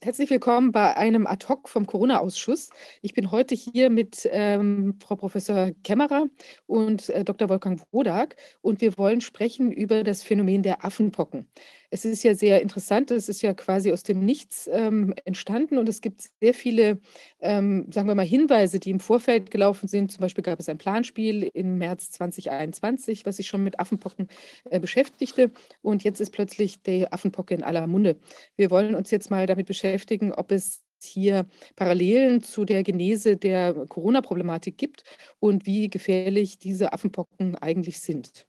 Herzlich willkommen bei einem Ad-Hoc vom Corona-Ausschuss. Ich bin heute hier mit ähm, Frau Professor Kämmerer und äh, Dr. Wolfgang Wodak und wir wollen sprechen über das Phänomen der Affenpocken. Es ist ja sehr interessant, es ist ja quasi aus dem Nichts ähm, entstanden und es gibt sehr viele, ähm, sagen wir mal, Hinweise, die im Vorfeld gelaufen sind. Zum Beispiel gab es ein Planspiel im März 2021, was sich schon mit Affenpocken äh, beschäftigte und jetzt ist plötzlich die Affenpocke in aller Munde. Wir wollen uns jetzt mal damit beschäftigen, ob es hier Parallelen zu der Genese der Corona-Problematik gibt und wie gefährlich diese Affenpocken eigentlich sind.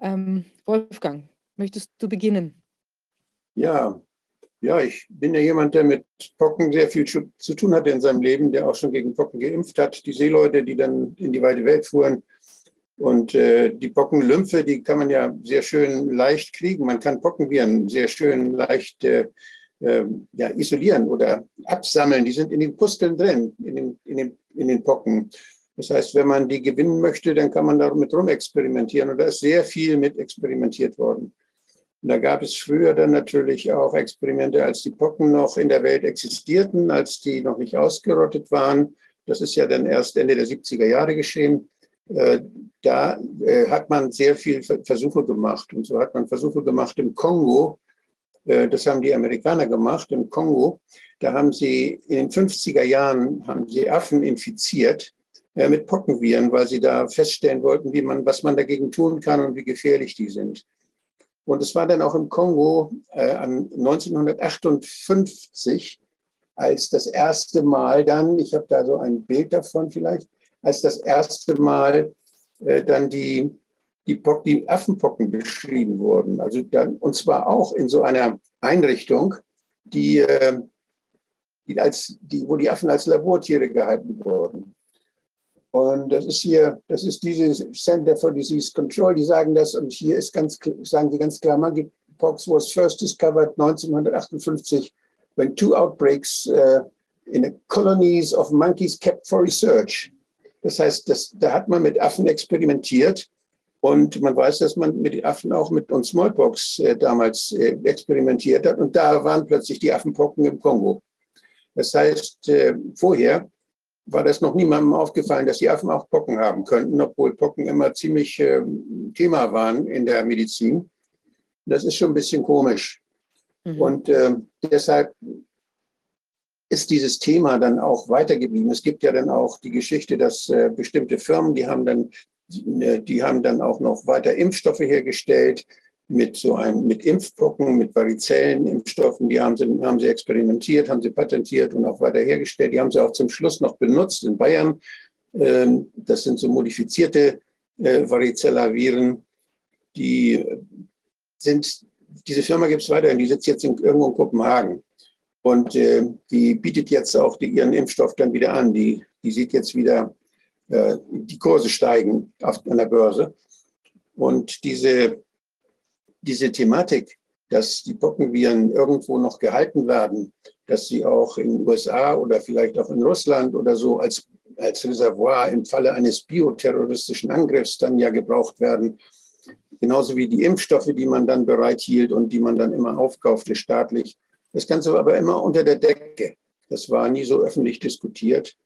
Ähm, Wolfgang, Möchtest du beginnen? Ja, ja, ich bin ja jemand, der mit Pocken sehr viel zu tun hatte in seinem Leben, der auch schon gegen Pocken geimpft hat. Die Seeleute, die dann in die weite Welt fuhren. Und äh, die Pockenlymphe, die kann man ja sehr schön leicht kriegen. Man kann Pockenviren sehr schön leicht äh, äh, ja, isolieren oder absammeln. Die sind in den Pusteln drin, in den, in den, in den Pocken. Das heißt, wenn man die gewinnen möchte, dann kann man damit rumexperimentieren. Und da ist sehr viel mit experimentiert worden. Und da gab es früher dann natürlich auch Experimente, als die Pocken noch in der Welt existierten, als die noch nicht ausgerottet waren. Das ist ja dann erst Ende der 70er Jahre geschehen. Äh, da äh, hat man sehr viel Versuche gemacht. Und so hat man Versuche gemacht im Kongo. Äh, das haben die Amerikaner gemacht im Kongo. Da haben sie in den 50er Jahren haben sie Affen infiziert mit Pockenviren, weil sie da feststellen wollten, wie man, was man dagegen tun kann und wie gefährlich die sind. Und es war dann auch im Kongo äh, 1958, als das erste Mal dann, ich habe da so ein Bild davon vielleicht, als das erste Mal äh, dann die, die, die Affenpocken beschrieben wurden. Also dann, und zwar auch in so einer Einrichtung, die, äh, die als, die, wo die Affen als Labortiere gehalten wurden. Und das ist hier, das ist dieses Center for Disease Control, die sagen das, und hier ist ganz, sagen die ganz klar, Monkeypox was first discovered 1958 when two outbreaks uh, in a colonies of monkeys kept for research. Das heißt, das, da hat man mit Affen experimentiert und man weiß, dass man mit den Affen auch mit uns Smallpox äh, damals äh, experimentiert hat und da waren plötzlich die Affenpocken im Kongo. Das heißt, äh, vorher war das noch niemandem aufgefallen, dass die Affen auch Pocken haben könnten, obwohl Pocken immer ziemlich äh, Thema waren in der Medizin. Das ist schon ein bisschen komisch. Mhm. Und äh, deshalb ist dieses Thema dann auch weitergeblieben. Es gibt ja dann auch die Geschichte, dass äh, bestimmte Firmen, die haben dann, die haben dann auch noch weiter Impfstoffe hergestellt, mit so einem, mit Impfpocken, mit Varizellen-Impfstoffen, die haben sie, haben sie experimentiert, haben sie patentiert und auch weiter hergestellt. Die haben sie auch zum Schluss noch benutzt in Bayern. Ähm, das sind so modifizierte äh, Varicella-Viren, die sind, diese Firma gibt es weiterhin, die sitzt jetzt in, irgendwo in Kopenhagen. Und äh, die bietet jetzt auch die, ihren Impfstoff dann wieder an. Die, die sieht jetzt wieder, äh, die Kurse steigen auf, an der Börse. Und diese diese Thematik, dass die Pockenviren irgendwo noch gehalten werden, dass sie auch in den USA oder vielleicht auch in Russland oder so als, als Reservoir im Falle eines bioterroristischen Angriffs dann ja gebraucht werden. Genauso wie die Impfstoffe, die man dann bereithielt und die man dann immer aufkaufte staatlich. Das Ganze war aber immer unter der Decke. Das war nie so öffentlich diskutiert.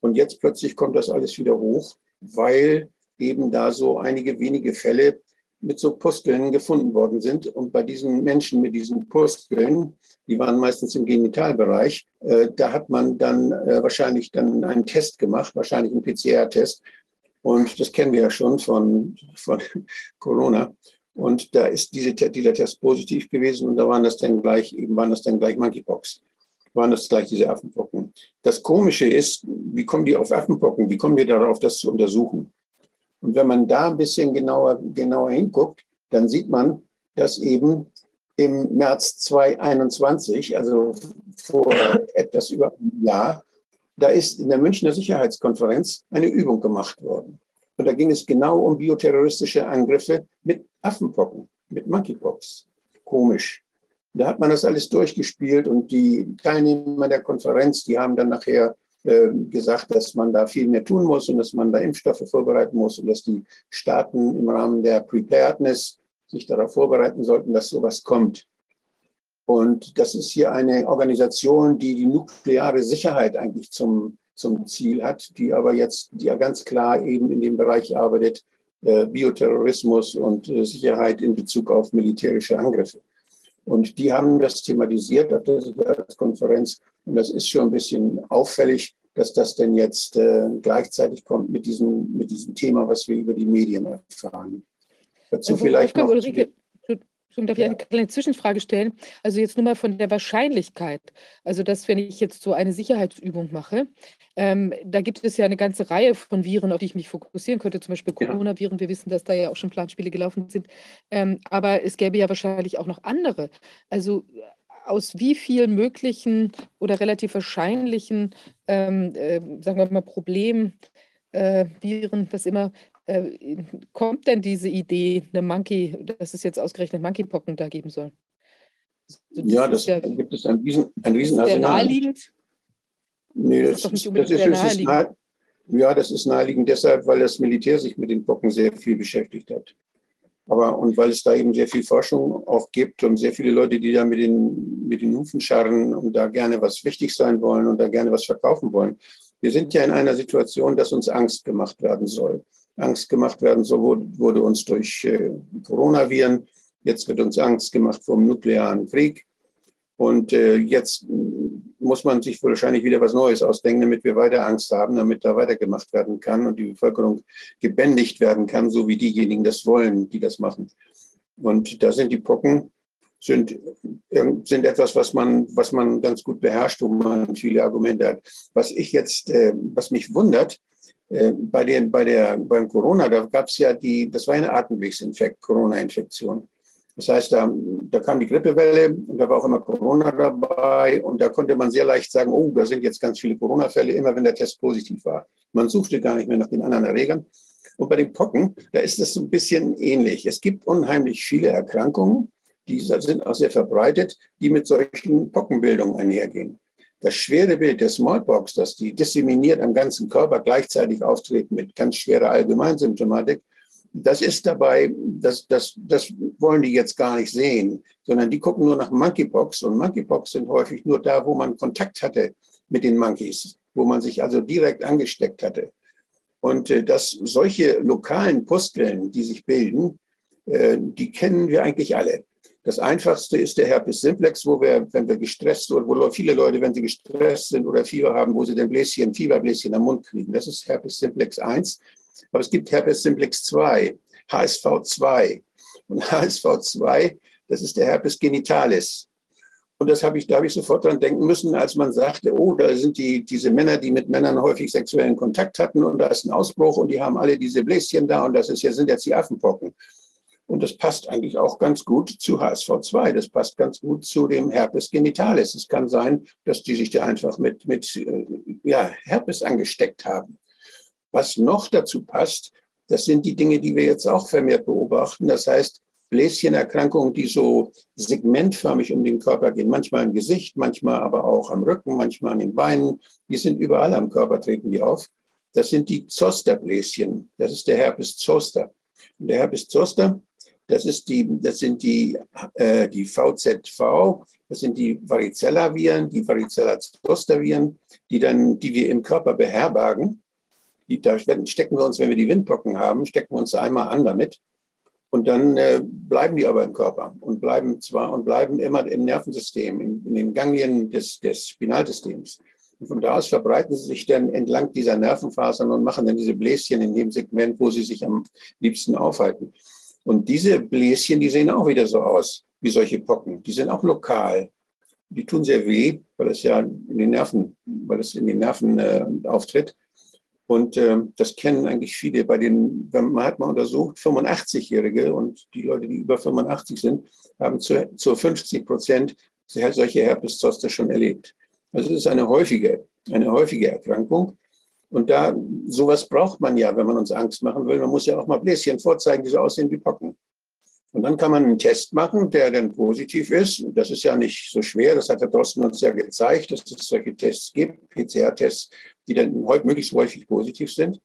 Und jetzt plötzlich kommt das alles wieder hoch, weil eben da so einige wenige Fälle mit so Pusteln gefunden worden sind. Und bei diesen Menschen mit diesen Pusteln, die waren meistens im Genitalbereich, äh, da hat man dann äh, wahrscheinlich dann einen Test gemacht, wahrscheinlich einen PCR-Test. Und das kennen wir ja schon von, von Corona. Und da ist diese, dieser Test positiv gewesen und da waren das dann gleich, eben waren das dann gleich Monkeypox. Waren das gleich diese Affenpocken. Das Komische ist, wie kommen die auf Affenpocken? Wie kommen wir darauf, das zu untersuchen? Und wenn man da ein bisschen genauer, genauer hinguckt, dann sieht man, dass eben im März 2021, also vor etwas über einem Jahr, da ist in der Münchner Sicherheitskonferenz eine Übung gemacht worden. Und da ging es genau um bioterroristische Angriffe mit Affenpocken, mit Monkeypox. Komisch. Da hat man das alles durchgespielt und die Teilnehmer der Konferenz, die haben dann nachher gesagt, dass man da viel mehr tun muss und dass man da Impfstoffe vorbereiten muss und dass die Staaten im Rahmen der Preparedness sich darauf vorbereiten sollten, dass sowas kommt. Und das ist hier eine Organisation, die die nukleare Sicherheit eigentlich zum, zum Ziel hat, die aber jetzt, die ja ganz klar eben in dem Bereich arbeitet, äh, Bioterrorismus und äh, Sicherheit in Bezug auf militärische Angriffe. Und die haben das thematisiert auf der Konferenz. Und das ist schon ein bisschen auffällig, dass das denn jetzt äh, gleichzeitig kommt mit diesem, mit diesem Thema, was wir über die Medien erfahren. Dazu also, vielleicht noch. Ulrike, darf ich eine kleine Zwischenfrage stellen? Also jetzt nur mal von der Wahrscheinlichkeit. Also dass, wenn ich jetzt so eine Sicherheitsübung mache, ähm, da gibt es ja eine ganze Reihe von Viren, auf die ich mich fokussieren könnte, zum Beispiel Coronaviren. Wir wissen, dass da ja auch schon Planspiele gelaufen sind. Ähm, aber es gäbe ja wahrscheinlich auch noch andere. Also aus wie vielen möglichen oder relativ wahrscheinlichen, ähm, äh, sagen wir mal, Problemen, äh, Viren, was immer, äh, kommt denn diese Idee, eine Monkey, dass es jetzt ausgerechnet Monkeypocken da geben soll? Also ja, das ja, gibt es ein riesen, ein riesen Arsenal. naheliegend? Nee, das, das ist, das ist, das ist ja, das ist naheliegend deshalb, weil das Militär sich mit den Pocken sehr viel beschäftigt hat. Aber und weil es da eben sehr viel Forschung auch gibt und sehr viele Leute, die da mit den, mit den Hufen scharren und da gerne was wichtig sein wollen und da gerne was verkaufen wollen. Wir sind ja in einer Situation, dass uns Angst gemacht werden soll. Angst gemacht werden soll, wurde uns durch äh, Coronaviren. Jetzt wird uns Angst gemacht vom nuklearen Krieg. Und äh, jetzt muss man sich wahrscheinlich wieder was Neues ausdenken, damit wir weiter Angst haben, damit da weitergemacht werden kann und die Bevölkerung gebändigt werden kann, so wie diejenigen das wollen, die das machen. Und da sind die Pocken sind, sind etwas, was man, was man ganz gut beherrscht, wo man viele Argumente hat. Was ich jetzt, äh, was mich wundert, bei, den, bei der, beim Corona, da gab es ja die, das war eine Atemwegsinfekt, Corona-Infektion. Das heißt, da, da kam die Grippewelle und da war auch immer Corona dabei und da konnte man sehr leicht sagen, oh, da sind jetzt ganz viele Corona-Fälle, immer wenn der Test positiv war. Man suchte gar nicht mehr nach den anderen Erregern. Und bei den Pocken, da ist das so ein bisschen ähnlich. Es gibt unheimlich viele Erkrankungen, die sind auch sehr verbreitet, die mit solchen Pockenbildungen einhergehen. Das schwere Bild der Smallpox, dass die disseminiert am ganzen Körper gleichzeitig auftreten mit ganz schwerer Allgemeinsymptomatik, das ist dabei, das, das, das wollen die jetzt gar nicht sehen, sondern die gucken nur nach Monkeypox und Monkeypox sind häufig nur da, wo man Kontakt hatte mit den Monkeys, wo man sich also direkt angesteckt hatte. Und äh, dass solche lokalen Pusteln, die sich bilden, äh, die kennen wir eigentlich alle. Das einfachste ist der Herpes simplex, wo wir, wenn wir gestresst sind, wo viele Leute, wenn sie gestresst sind oder Fieber haben, wo sie den Bläschen, Fieberbläschen am Mund kriegen. Das ist Herpes simplex 1. Aber es gibt Herpes simplex 2, HSV2. Und HSV2, das ist der Herpes genitalis. Und das habe ich, da habe ich sofort dran denken müssen, als man sagte, oh, da sind die, diese Männer, die mit Männern häufig sexuellen Kontakt hatten und da ist ein Ausbruch und die haben alle diese Bläschen da und das ist sind jetzt die Affenpocken. Und das passt eigentlich auch ganz gut zu HSV2. Das passt ganz gut zu dem Herpes genitalis. Es kann sein, dass die sich da einfach mit, mit äh, ja, Herpes angesteckt haben. Was noch dazu passt, das sind die Dinge, die wir jetzt auch vermehrt beobachten. Das heißt, Bläschenerkrankungen, die so segmentförmig um den Körper gehen, manchmal im Gesicht, manchmal aber auch am Rücken, manchmal an den Beinen, die sind überall am Körper, treten die auf. Das sind die Zosterbläschen. Das ist der Herpes Zoster. Und der Herpes Zoster, das, ist die, das sind die, äh, die VZV, das sind die Varicella-Viren, die Varicella-Zoster-Viren, die, die wir im Körper beherbergen die, da stecken wir uns, wenn wir die Windpocken haben, stecken wir uns einmal an damit. Und dann äh, bleiben die aber im Körper und bleiben zwar und bleiben immer im Nervensystem, in, in den Ganglien des, des Spinalsystems. Und von da aus verbreiten sie sich dann entlang dieser Nervenfasern und machen dann diese Bläschen in dem Segment, wo sie sich am liebsten aufhalten. Und diese Bläschen, die sehen auch wieder so aus wie solche Pocken. Die sind auch lokal. Die tun sehr weh, weil es ja in den Nerven, weil es in den Nerven äh, auftritt. Und äh, das kennen eigentlich viele. Bei den, man hat mal untersucht, 85-Jährige und die Leute, die über 85 sind, haben zu, zu 50 Prozent solche Herpes-Zoster schon erlebt. Also es ist eine häufige, eine häufige Erkrankung. Und da, sowas braucht man ja, wenn man uns Angst machen will. Man muss ja auch mal Bläschen vorzeigen, die so aussehen wie Pocken. Und dann kann man einen Test machen, der dann positiv ist. Das ist ja nicht so schwer. Das hat der Drosten uns ja gezeigt, dass es solche Tests gibt, PCR-Tests, die dann möglichst häufig positiv sind,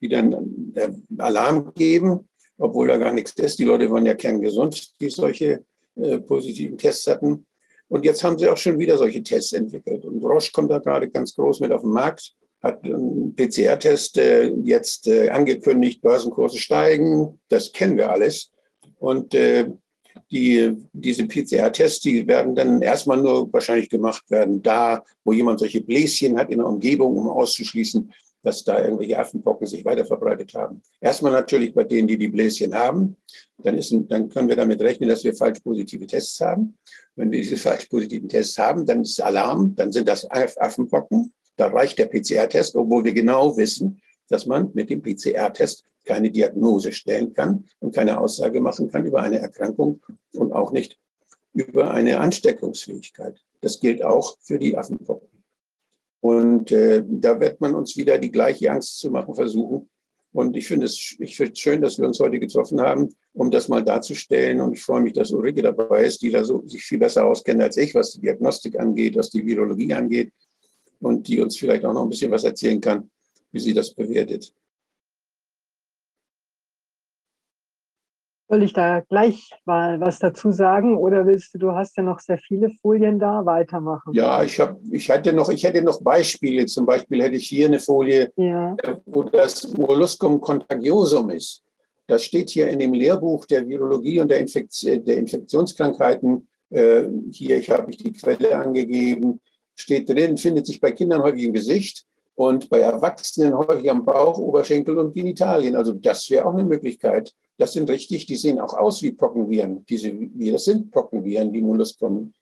die dann äh, Alarm geben, obwohl da gar nichts ist. Die Leute waren ja kerngesund, die solche äh, positiven Tests hatten. Und jetzt haben sie auch schon wieder solche Tests entwickelt. Und Roche kommt da gerade ganz groß mit auf den Markt, hat einen PCR-Test äh, jetzt äh, angekündigt, Börsenkurse steigen. Das kennen wir alles. Und äh, die, diese PCR-Tests, die werden dann erstmal nur wahrscheinlich gemacht werden, da, wo jemand solche Bläschen hat in der Umgebung, um auszuschließen, dass da irgendwelche Affenpocken sich weiter verbreitet haben. Erstmal natürlich bei denen, die die Bläschen haben. Dann, ist, dann können wir damit rechnen, dass wir falsch positive Tests haben. Wenn wir diese falsch positiven Tests haben, dann ist Alarm, dann sind das Affenpocken. Da reicht der PCR-Test, obwohl wir genau wissen, dass man mit dem PCR-Test keine Diagnose stellen kann und keine Aussage machen kann über eine Erkrankung und auch nicht über eine Ansteckungsfähigkeit. Das gilt auch für die Affenpocken. Und äh, da wird man uns wieder die gleiche Angst zu machen versuchen. Und ich finde es ich finde schön, dass wir uns heute getroffen haben, um das mal darzustellen. Und ich freue mich, dass Ulrike dabei ist, die da so, sich viel besser auskennt als ich, was die Diagnostik angeht, was die Virologie angeht und die uns vielleicht auch noch ein bisschen was erzählen kann, wie sie das bewertet. Soll ich da gleich mal was dazu sagen oder willst du, du hast ja noch sehr viele Folien da, weitermachen? Ja, ich, hab, ich, hatte noch, ich hätte noch Beispiele. Zum Beispiel hätte ich hier eine Folie, ja. Äh, wo das Molluscum contagiosum ist. Das steht hier in dem Lehrbuch der Virologie und der, Infektion, der Infektionskrankheiten. Äh, hier ich habe ich die Quelle angegeben. Steht drin, findet sich bei Kindern häufig im Gesicht und bei Erwachsenen häufig am Bauch, Oberschenkel und Genitalien. Also das wäre auch eine Möglichkeit. Das sind richtig, die sehen auch aus wie Pockenviren. Diese Viren sind Pockenviren, die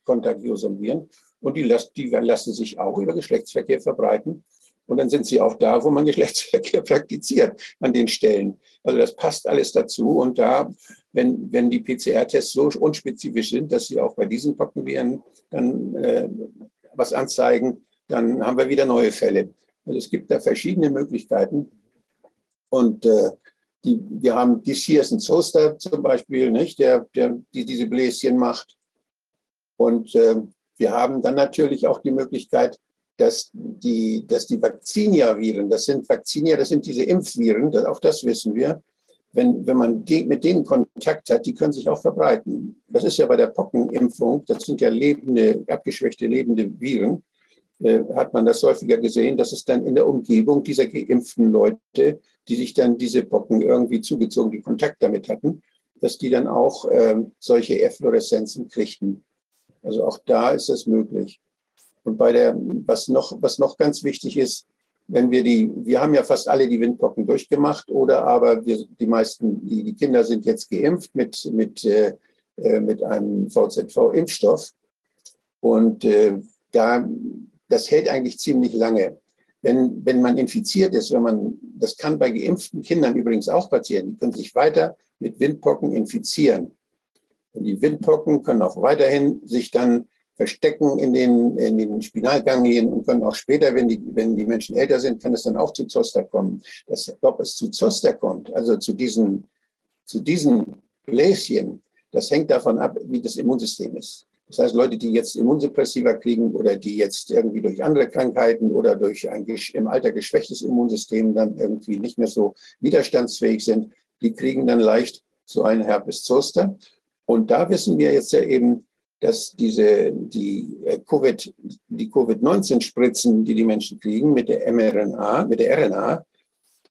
contagiosum Viren. Und die, die lassen sich auch über Geschlechtsverkehr verbreiten. Und dann sind sie auch da, wo man Geschlechtsverkehr praktiziert, an den Stellen. Also das passt alles dazu. Und da, wenn, wenn die PCR-Tests so unspezifisch sind, dass sie auch bei diesen Pockenviren dann äh, was anzeigen, dann haben wir wieder neue Fälle. Also es gibt da verschiedene Möglichkeiten. Und äh, die, wir haben die Shearson Zoster zum Beispiel, nicht, der, der die diese Bläschen macht. Und äh, wir haben dann natürlich auch die Möglichkeit, dass die, dass die Vaccinia-Viren, das sind Vaccinia, das sind diese Impfviren, das, auch das wissen wir, wenn, wenn man mit denen Kontakt hat, die können sich auch verbreiten. Das ist ja bei der Pockenimpfung, das sind ja lebende, abgeschwächte lebende Viren, äh, hat man das häufiger gesehen, dass es dann in der Umgebung dieser geimpften Leute die sich dann diese Pocken irgendwie zugezogen, die Kontakt damit hatten, dass die dann auch ähm, solche Effloreszenzen kriegten. Also auch da ist das möglich. Und bei der, was noch, was noch ganz wichtig ist, wenn wir die, wir haben ja fast alle die Windpocken durchgemacht oder aber wir, die meisten, die, die Kinder sind jetzt geimpft mit, mit, äh, äh mit einem VZV-Impfstoff. Und äh, da, das hält eigentlich ziemlich lange. Wenn, wenn man infiziert ist, wenn man, das kann bei geimpften Kindern übrigens auch passieren, die können sich weiter mit Windpocken infizieren. Und die Windpocken können auch weiterhin sich dann verstecken in den, in den Spinalganglien und können auch später, wenn die, wenn die Menschen älter sind, kann es dann auch zu Zoster kommen. Das, ob es zu Zoster kommt, also zu diesen, zu diesen Bläschen, das hängt davon ab, wie das Immunsystem ist. Das heißt, Leute, die jetzt Immunsuppressiva kriegen oder die jetzt irgendwie durch andere Krankheiten oder durch ein im Alter geschwächtes Immunsystem dann irgendwie nicht mehr so widerstandsfähig sind, die kriegen dann leicht so einen Herpes Zoster. Und da wissen wir jetzt ja eben, dass diese, die äh, Covid, die Covid-19-Spritzen, die die Menschen kriegen mit der mRNA, mit der RNA,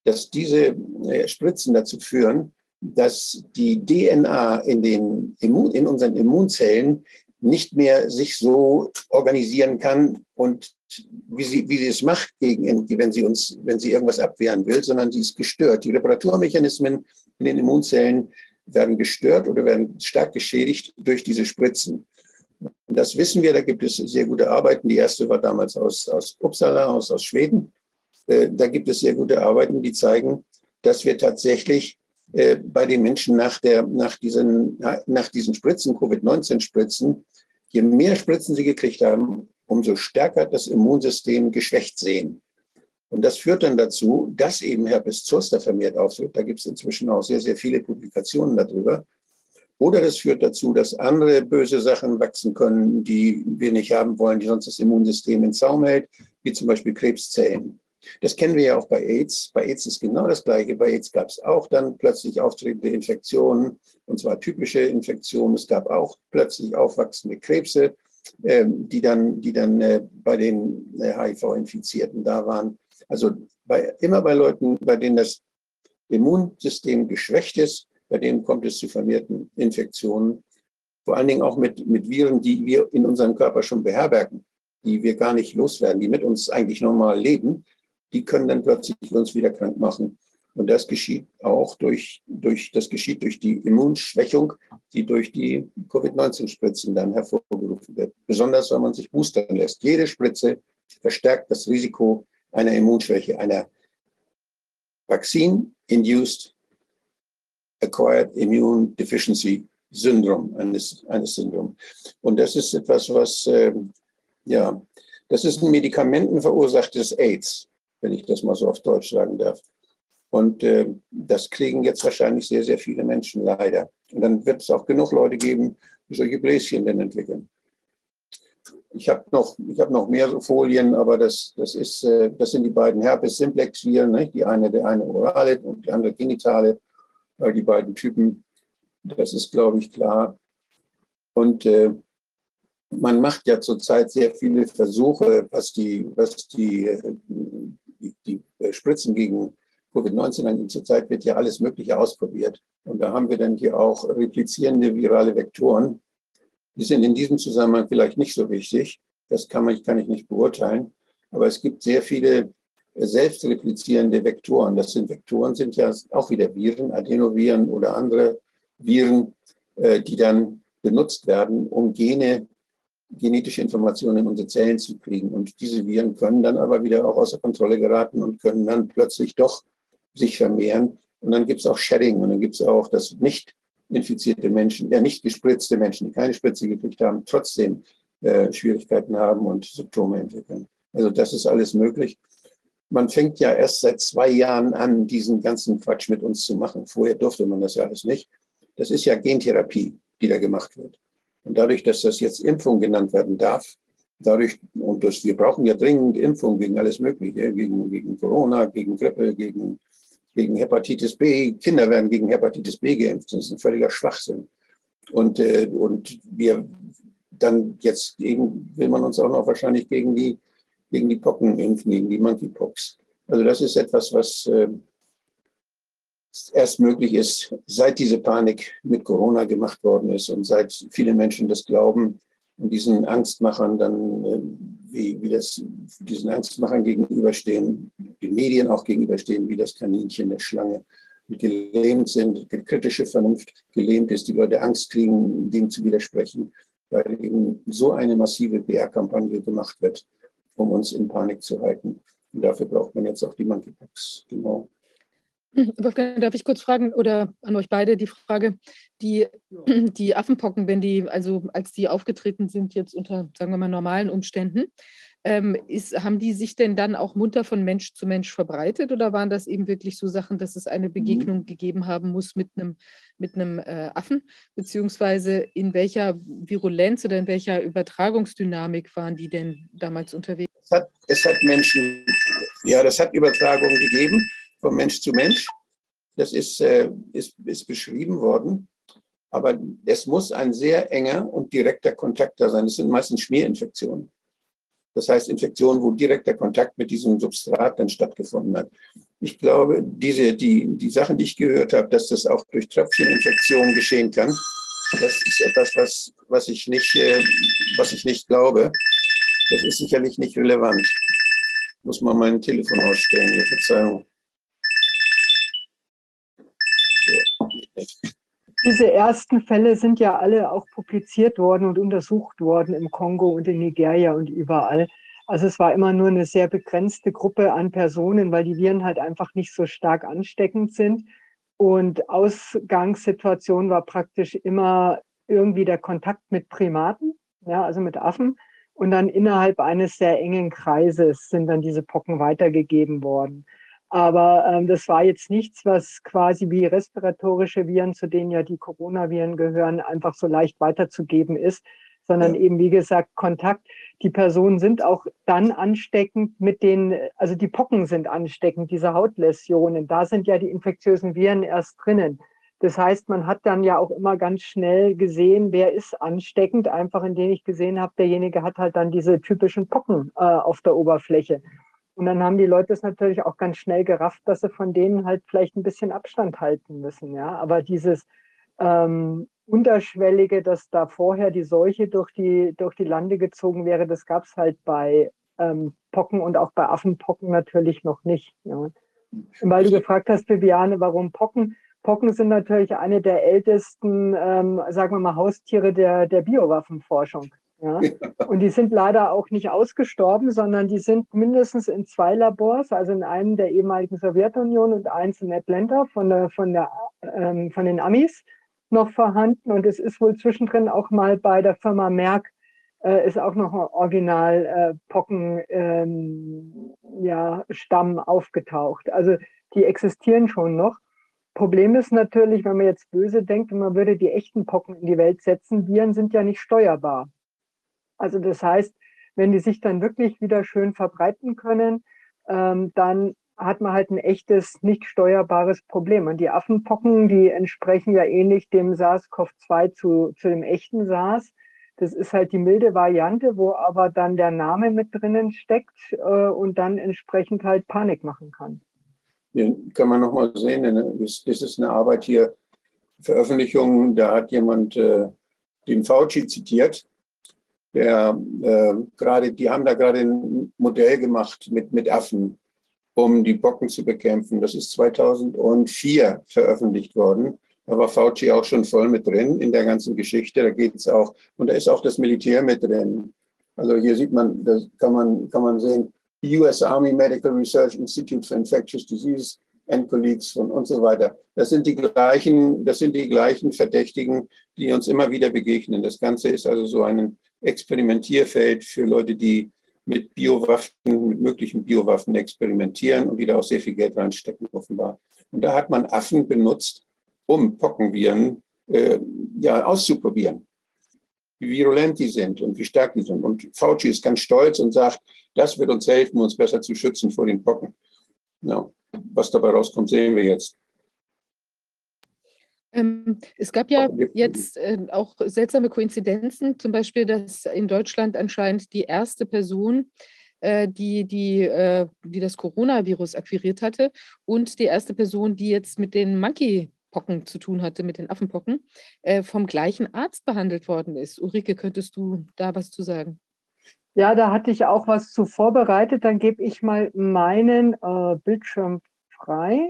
dass diese äh, Spritzen dazu führen, dass die DNA in, den in unseren Immunzellen nicht mehr sich so organisieren kann und wie sie, wie sie es macht, gegen, wenn sie uns, wenn sie irgendwas abwehren will, sondern sie ist gestört. Die Reparaturmechanismen in den Immunzellen werden gestört oder werden stark geschädigt durch diese Spritzen. Das wissen wir, da gibt es sehr gute Arbeiten. Die erste war damals aus, aus Uppsala, aus, aus Schweden. Äh, da gibt es sehr gute Arbeiten, die zeigen, dass wir tatsächlich äh, bei den Menschen nach, der, nach, diesen, nach diesen Spritzen, Covid-19-Spritzen, je mehr Spritzen sie gekriegt haben, umso stärker das Immunsystem geschwächt sehen. Und das führt dann dazu, dass eben Herpes Zoster vermehrt auftritt. Da gibt es inzwischen auch sehr, sehr viele Publikationen darüber. Oder das führt dazu, dass andere böse Sachen wachsen können, die wir nicht haben wollen, die sonst das Immunsystem in Zaum hält, wie zum Beispiel Krebszellen. Das kennen wir ja auch bei AIDS. Bei AIDS ist genau das Gleiche. Bei AIDS gab es auch dann plötzlich auftretende Infektionen, und zwar typische Infektionen. Es gab auch plötzlich aufwachsende Krebse. ähm, die dann, die dann äh, bei den HIV-Infizierten da waren. Also bei, immer bei Leuten, bei denen das Immunsystem geschwächt ist, bei denen kommt es zu vermehrten Infektionen. Vor allen Dingen auch mit, mit Viren, die wir in unserem Körper schon beherbergen, die wir gar nicht loswerden, die mit uns eigentlich normal leben, die können dann plötzlich uns wieder krank machen. Und das geschieht auch durch, durch, das geschieht durch die Immunschwächung, die durch die Covid-19-Spritzen dann hervorgerufen wird. Besonders, wenn man sich boostern lässt. Jede Spritze verstärkt das Risiko einer Immunschwäche, einer Vaccine-induced acquired immune deficiency Syndrom, eines, eines Syndrom. Und das ist etwas, was, äh, ja, das ist ein medikamentenverursachtes AIDS, wenn ich das mal so auf Deutsch sagen darf. Und äh, das kriegen jetzt wahrscheinlich sehr, sehr viele Menschen leider. Und dann wird es auch genug Leute geben, die solche Bläschen dann entwickeln. Ich habe noch, hab noch mehr Folien, aber das, das, ist, äh, das sind die beiden Herpes-Simplex-Viren, ne? die eine, der eine orale und die andere genitale, weil die beiden Typen, das ist, glaube ich, klar. Und äh, man macht ja zurzeit sehr viele Versuche, was die, was die, äh, die, die Spritzen gegen Covid-19 zurzeit wird ja alles Mögliche ausprobiert. Und da haben wir dann hier auch replizierende virale Vektoren. Die sind in diesem Zusammenhang vielleicht nicht so wichtig. Das kann, man, kann ich nicht beurteilen. Aber es gibt sehr viele selbstreplizierende Vektoren. Das sind Vektoren, sind ja auch wieder Viren, Adenoviren oder andere Viren, äh, die dann benutzt werden, um Gene, genetische Informationen in unsere Zellen zu kriegen. Und diese Viren können dann aber wieder auch außer Kontrolle geraten und können dann plötzlich doch sich vermehren. Und dann gibt es auch Shedding und dann gibt es auch, dass nicht infizierte Menschen, ja nicht gespritzte Menschen, die keine Spritze gekriegt haben, trotzdem äh, Schwierigkeiten haben und Symptome entwickeln. Also das ist alles möglich. Man fängt ja erst seit zwei Jahren an, diesen ganzen Quatsch mit uns zu machen. Vorher durfte man das ja alles nicht. Das ist ja Gentherapie, die da gemacht wird. Und dadurch, dass das jetzt Impfung genannt werden darf, dadurch, und das, wir brauchen ja dringend Impfung gegen alles Mögliche, gegen, gegen Corona, gegen Grippe, gegen gegen Hepatitis B. Kinder werden gegen Hepatitis B geimpft. Das ist ein völliger Schwachsinn. Und, äh, und wir dann jetzt gegen, will man uns auch noch wahrscheinlich gegen die, gegen die Pocken impfen, gegen die Monkeypox. Also das ist etwas, was äh, erst möglich ist, seit diese Panik mit Corona gemacht worden ist und seit viele Menschen das glauben und diesen Angstmachern dann äh, wie, wie das diesen Angstmachern gegenüberstehen, den Medien auch gegenüberstehen, wie das Kaninchen der Schlange, gelähmt sind, kritische Vernunft gelähmt ist, die Leute Angst kriegen, dem zu widersprechen, weil eben so eine massive PR-Kampagne gemacht wird, um uns in Panik zu halten. Und dafür braucht man jetzt auch die Monkeypox. Genau. Wolfgang, darf ich kurz fragen oder an euch beide die Frage, die, die Affenpocken, wenn die, also als die aufgetreten sind jetzt unter, sagen wir mal, normalen Umständen, ähm, ist, haben die sich denn dann auch munter von Mensch zu Mensch verbreitet oder waren das eben wirklich so Sachen, dass es eine mhm. Begegnung mhm. gegeben haben muss mit einem, mit einem äh, Affen? Beziehungsweise in welcher Virulenz oder in welcher Übertragungsdynamik waren die denn damals unterwegs? Es hat, es hat Menschen, ja, das hat Übertragungen gegeben von Mensch zu Mensch. Das ist, äh, ist, ist beschrieben worden. Aber es muss ein sehr enger und direkter Kontakt da sein. Das sind meistens Schmierinfektionen. Das heißt Infektionen, wo direkter Kontakt mit diesem Substrat dann stattgefunden hat. Ich glaube, diese, die, die Sachen, die ich gehört habe, dass das auch durch Tröpfcheninfektionen geschehen kann, das ist etwas, was, was, ich nicht, äh, was ich nicht glaube. Das ist sicherlich nicht relevant. Muss man mein Telefon ausstellen, Verzeihung. Diese ersten Fälle sind ja alle auch publiziert worden und untersucht worden im Kongo und in Nigeria und überall. Also es war immer nur eine sehr begrenzte Gruppe an Personen, weil die Viren halt einfach nicht so stark ansteckend sind. Und Ausgangssituation war praktisch immer irgendwie der Kontakt mit Primaten, ja, also mit Affen. Und dann innerhalb eines sehr engen Kreises sind dann diese Pocken weitergegeben worden. Aber ähm, das war jetzt nichts, was quasi wie respiratorische Viren, zu denen ja die Coronaviren gehören, einfach so leicht weiterzugeben ist, sondern ja. eben, wie gesagt, Kontakt. Die Personen sind auch dann ansteckend mit den, also die Pocken sind ansteckend, diese Hautläsionen. Da sind ja die infektiösen Viren erst drinnen. Das heißt, man hat dann ja auch immer ganz schnell gesehen, wer ist ansteckend, einfach indem ich gesehen habe, derjenige hat halt dann diese typischen Pocken äh, auf der Oberfläche. Und dann haben die Leute es natürlich auch ganz schnell gerafft, dass sie von denen halt vielleicht ein bisschen Abstand halten müssen. Ja, aber dieses ähm, unterschwellige, dass da vorher die Seuche durch die durch die Lande gezogen wäre, das gab es halt bei ähm, Pocken und auch bei Affenpocken natürlich noch nicht. Ja. Und weil du gefragt hast, Viviane, warum Pocken? Pocken sind natürlich eine der ältesten, ähm, sagen wir mal, Haustiere der, der Biowaffenforschung. Ja? Und die sind leider auch nicht ausgestorben, sondern die sind mindestens in zwei Labors, also in einem der ehemaligen Sowjetunion und eins in Atlanta von, der, von, der, ähm, von den Amis noch vorhanden. Und es ist wohl zwischendrin auch mal bei der Firma Merck äh, ist auch noch ein Original äh, Pocken ähm, ja, Stamm aufgetaucht. Also die existieren schon noch. Problem ist natürlich, wenn man jetzt böse denkt und man würde die echten Pocken in die Welt setzen, Viren sind ja nicht steuerbar. Also das heißt, wenn die sich dann wirklich wieder schön verbreiten können, ähm, dann hat man halt ein echtes, nicht steuerbares Problem. Und die Affenpocken, die entsprechen ja ähnlich dem SARS-CoV-2 zu, zu dem echten SARS. Das ist halt die milde Variante, wo aber dann der Name mit drinnen steckt äh, und dann entsprechend halt Panik machen kann. Hier kann man nochmal sehen, ne? das, das, ist eine Arbeit hier, Veröffentlichung, da hat jemand äh, den Fauci zitiert der äh, gerade, die haben da gerade ein Modell gemacht mit, mit Affen, um die Bocken zu bekämpfen. Das ist 2004 veröffentlicht worden. Da war Fauci auch schon voll mit drin in der ganzen Geschichte. Da geht es auch, und da ist auch das Militär mit drin. Also hier sieht man, das kann man, kann man sehen, US Army Medical Research Institute for Infectious Diseases and Colleagues und, und so weiter. Das sind die gleichen, das sind die gleichen Verdächtigen, die uns immer wieder begegnen. Das Ganze ist also so ein Experimentierfeld für Leute, die mit Biowaffen, mit möglichen Biowaffen experimentieren und die da auch sehr viel Geld reinstecken, offenbar. Und da hat man Affen benutzt, um Pockenviren äh, ja, auszuprobieren, wie virulent die sind und wie stark die sind. Und Fauci ist ganz stolz und sagt, das wird uns helfen, uns besser zu schützen vor den Pocken. Ja, was dabei rauskommt, sehen wir jetzt. Ähm, es gab ja jetzt äh, auch seltsame Koinzidenzen, zum Beispiel, dass in Deutschland anscheinend die erste Person, äh, die, die, äh, die das Coronavirus akquiriert hatte und die erste Person, die jetzt mit den Monkeypocken zu tun hatte, mit den Affenpocken, äh, vom gleichen Arzt behandelt worden ist. Ulrike, könntest du da was zu sagen? Ja, da hatte ich auch was zu vorbereitet. Dann gebe ich mal meinen äh, Bildschirm frei.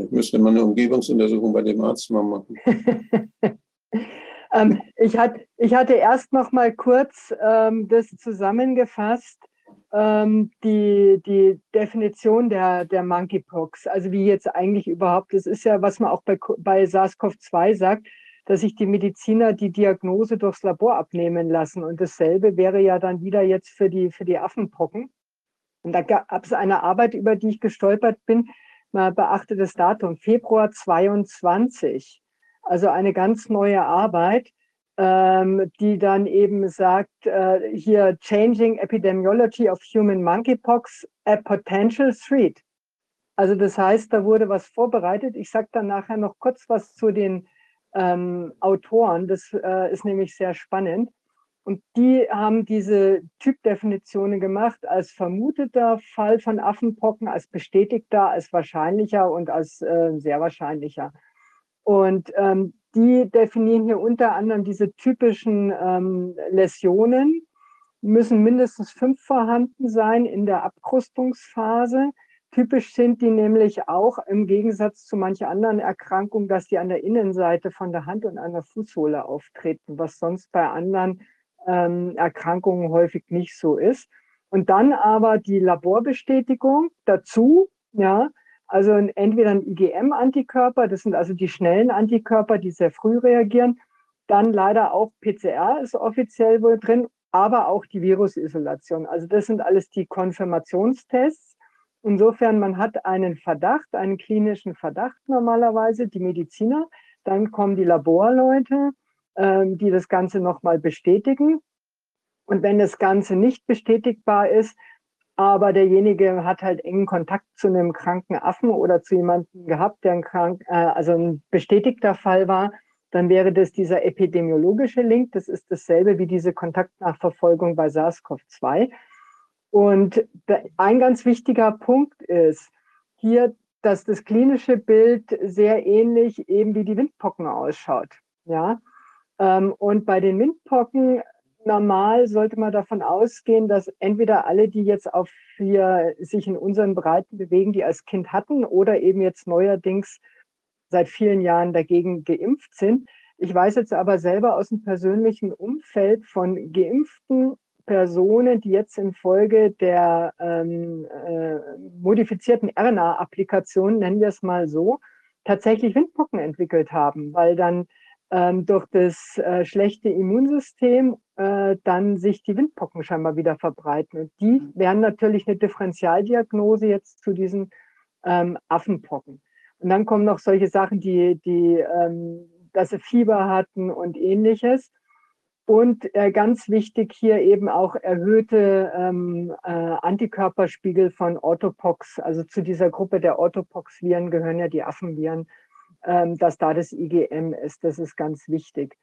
Vielleicht müsste man eine Umgebungsuntersuchung bei dem Arzt mal machen. ähm, ich, hat, ich hatte erst noch mal kurz ähm, das zusammengefasst, ähm, die, die Definition der, der Monkeypox, also wie jetzt eigentlich überhaupt, das ist ja, was man auch bei, bei SARS-CoV-2 sagt, dass sich die Mediziner die Diagnose durchs Labor abnehmen lassen. Und dasselbe wäre ja dann wieder jetzt für die, für die Affenpocken. Und da gab es eine Arbeit, über die ich gestolpert bin, mal beachte das Datum, Februar 22. Also eine ganz neue Arbeit, ähm, die dann eben sagt, äh, hier Changing Epidemiology of Human Monkeypox, a Potential Threat. Also das heißt, da wurde was vorbereitet. Ich sage dann nachher noch kurz was zu den ähm, Autoren. Das äh, ist nämlich sehr spannend. Und die haben diese Typdefinitionen gemacht als vermuteter Fall von Affenpocken, als bestätigter, als wahrscheinlicher und als äh, sehr wahrscheinlicher. Und ähm, die definieren hier unter anderem diese typischen ähm, Läsionen, müssen mindestens fünf vorhanden sein in der Abkrustungsphase. Typisch sind die nämlich auch im Gegensatz zu manchen anderen Erkrankungen, dass die an der Innenseite von der Hand und an der Fußsohle auftreten, was sonst bei anderen ähm, Erkrankungen häufig nicht so ist. Und dann aber die Laborbestätigung dazu, ja, also entweder ein IgM-Antikörper, das sind also die schnellen Antikörper, die sehr früh reagieren, dann leider auch PCR ist offiziell wohl drin, aber auch die Virusisolation. Also das sind alles die Konfirmationstests. Insofern, man hat einen Verdacht, einen klinischen Verdacht normalerweise, die Mediziner, dann kommen die Laborleute, die das Ganze nochmal bestätigen. Und wenn das Ganze nicht bestätigbar ist, aber derjenige hat halt engen Kontakt zu einem kranken Affen oder zu jemandem gehabt, der ein krank, äh, also ein bestätigter Fall war, dann wäre das dieser epidemiologische Link. Das ist dasselbe wie diese Kontaktnachverfolgung bei SARS-CoV-2. Und ein ganz wichtiger Punkt ist hier, dass das klinische Bild sehr ähnlich eben wie die Windpocken ausschaut. Ja? Ähm, und bei den Windpocken normal sollte man davon ausgehen, dass entweder alle, die jetzt auf hier sich in unseren Breiten bewegen, die als Kind hatten oder eben jetzt neuerdings seit vielen Jahren dagegen geimpft sind. Ich weiß jetzt aber selber aus dem persönlichen Umfeld von geimpften Personen, die jetzt infolge der ähm, äh, modifizierten RNA-Applikation, nennen wir es mal so, tatsächlich Windpocken entwickelt haben, weil dann ähm, durch das äh, schlechte Immunsystem äh, dann sich die Windpocken scheinbar wieder verbreiten. Und die mhm. wären natürlich eine Differentialdiagnose jetzt zu diesen ähm, Affenpocken. Und dann kommen noch solche Sachen, die, die ähm, dass sie Fieber hatten und ähnliches. Und äh, ganz wichtig hier eben auch erhöhte ähm, äh, Antikörperspiegel von Orthopox. Also zu dieser Gruppe der Orthopox-Viren gehören ja die Affenviren, dass da das IgM ist. Das ist ganz wichtig.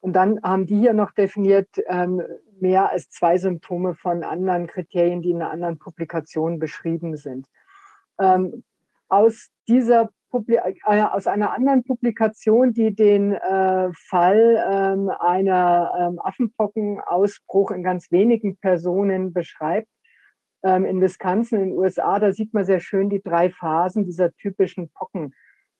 Und dann haben die hier noch definiert ähm, mehr als zwei Symptome von anderen Kriterien, die in einer anderen Publikation beschrieben sind. Ähm, aus dieser äh, aus einer anderen Publikation, die den äh, Fall ähm, einer ähm, Affenpockenausbruch in ganz wenigen Personen beschreibt. Ähm, in Wisconsin in den USA, da sieht man sehr schön die drei Phasen dieser typischen Pocken.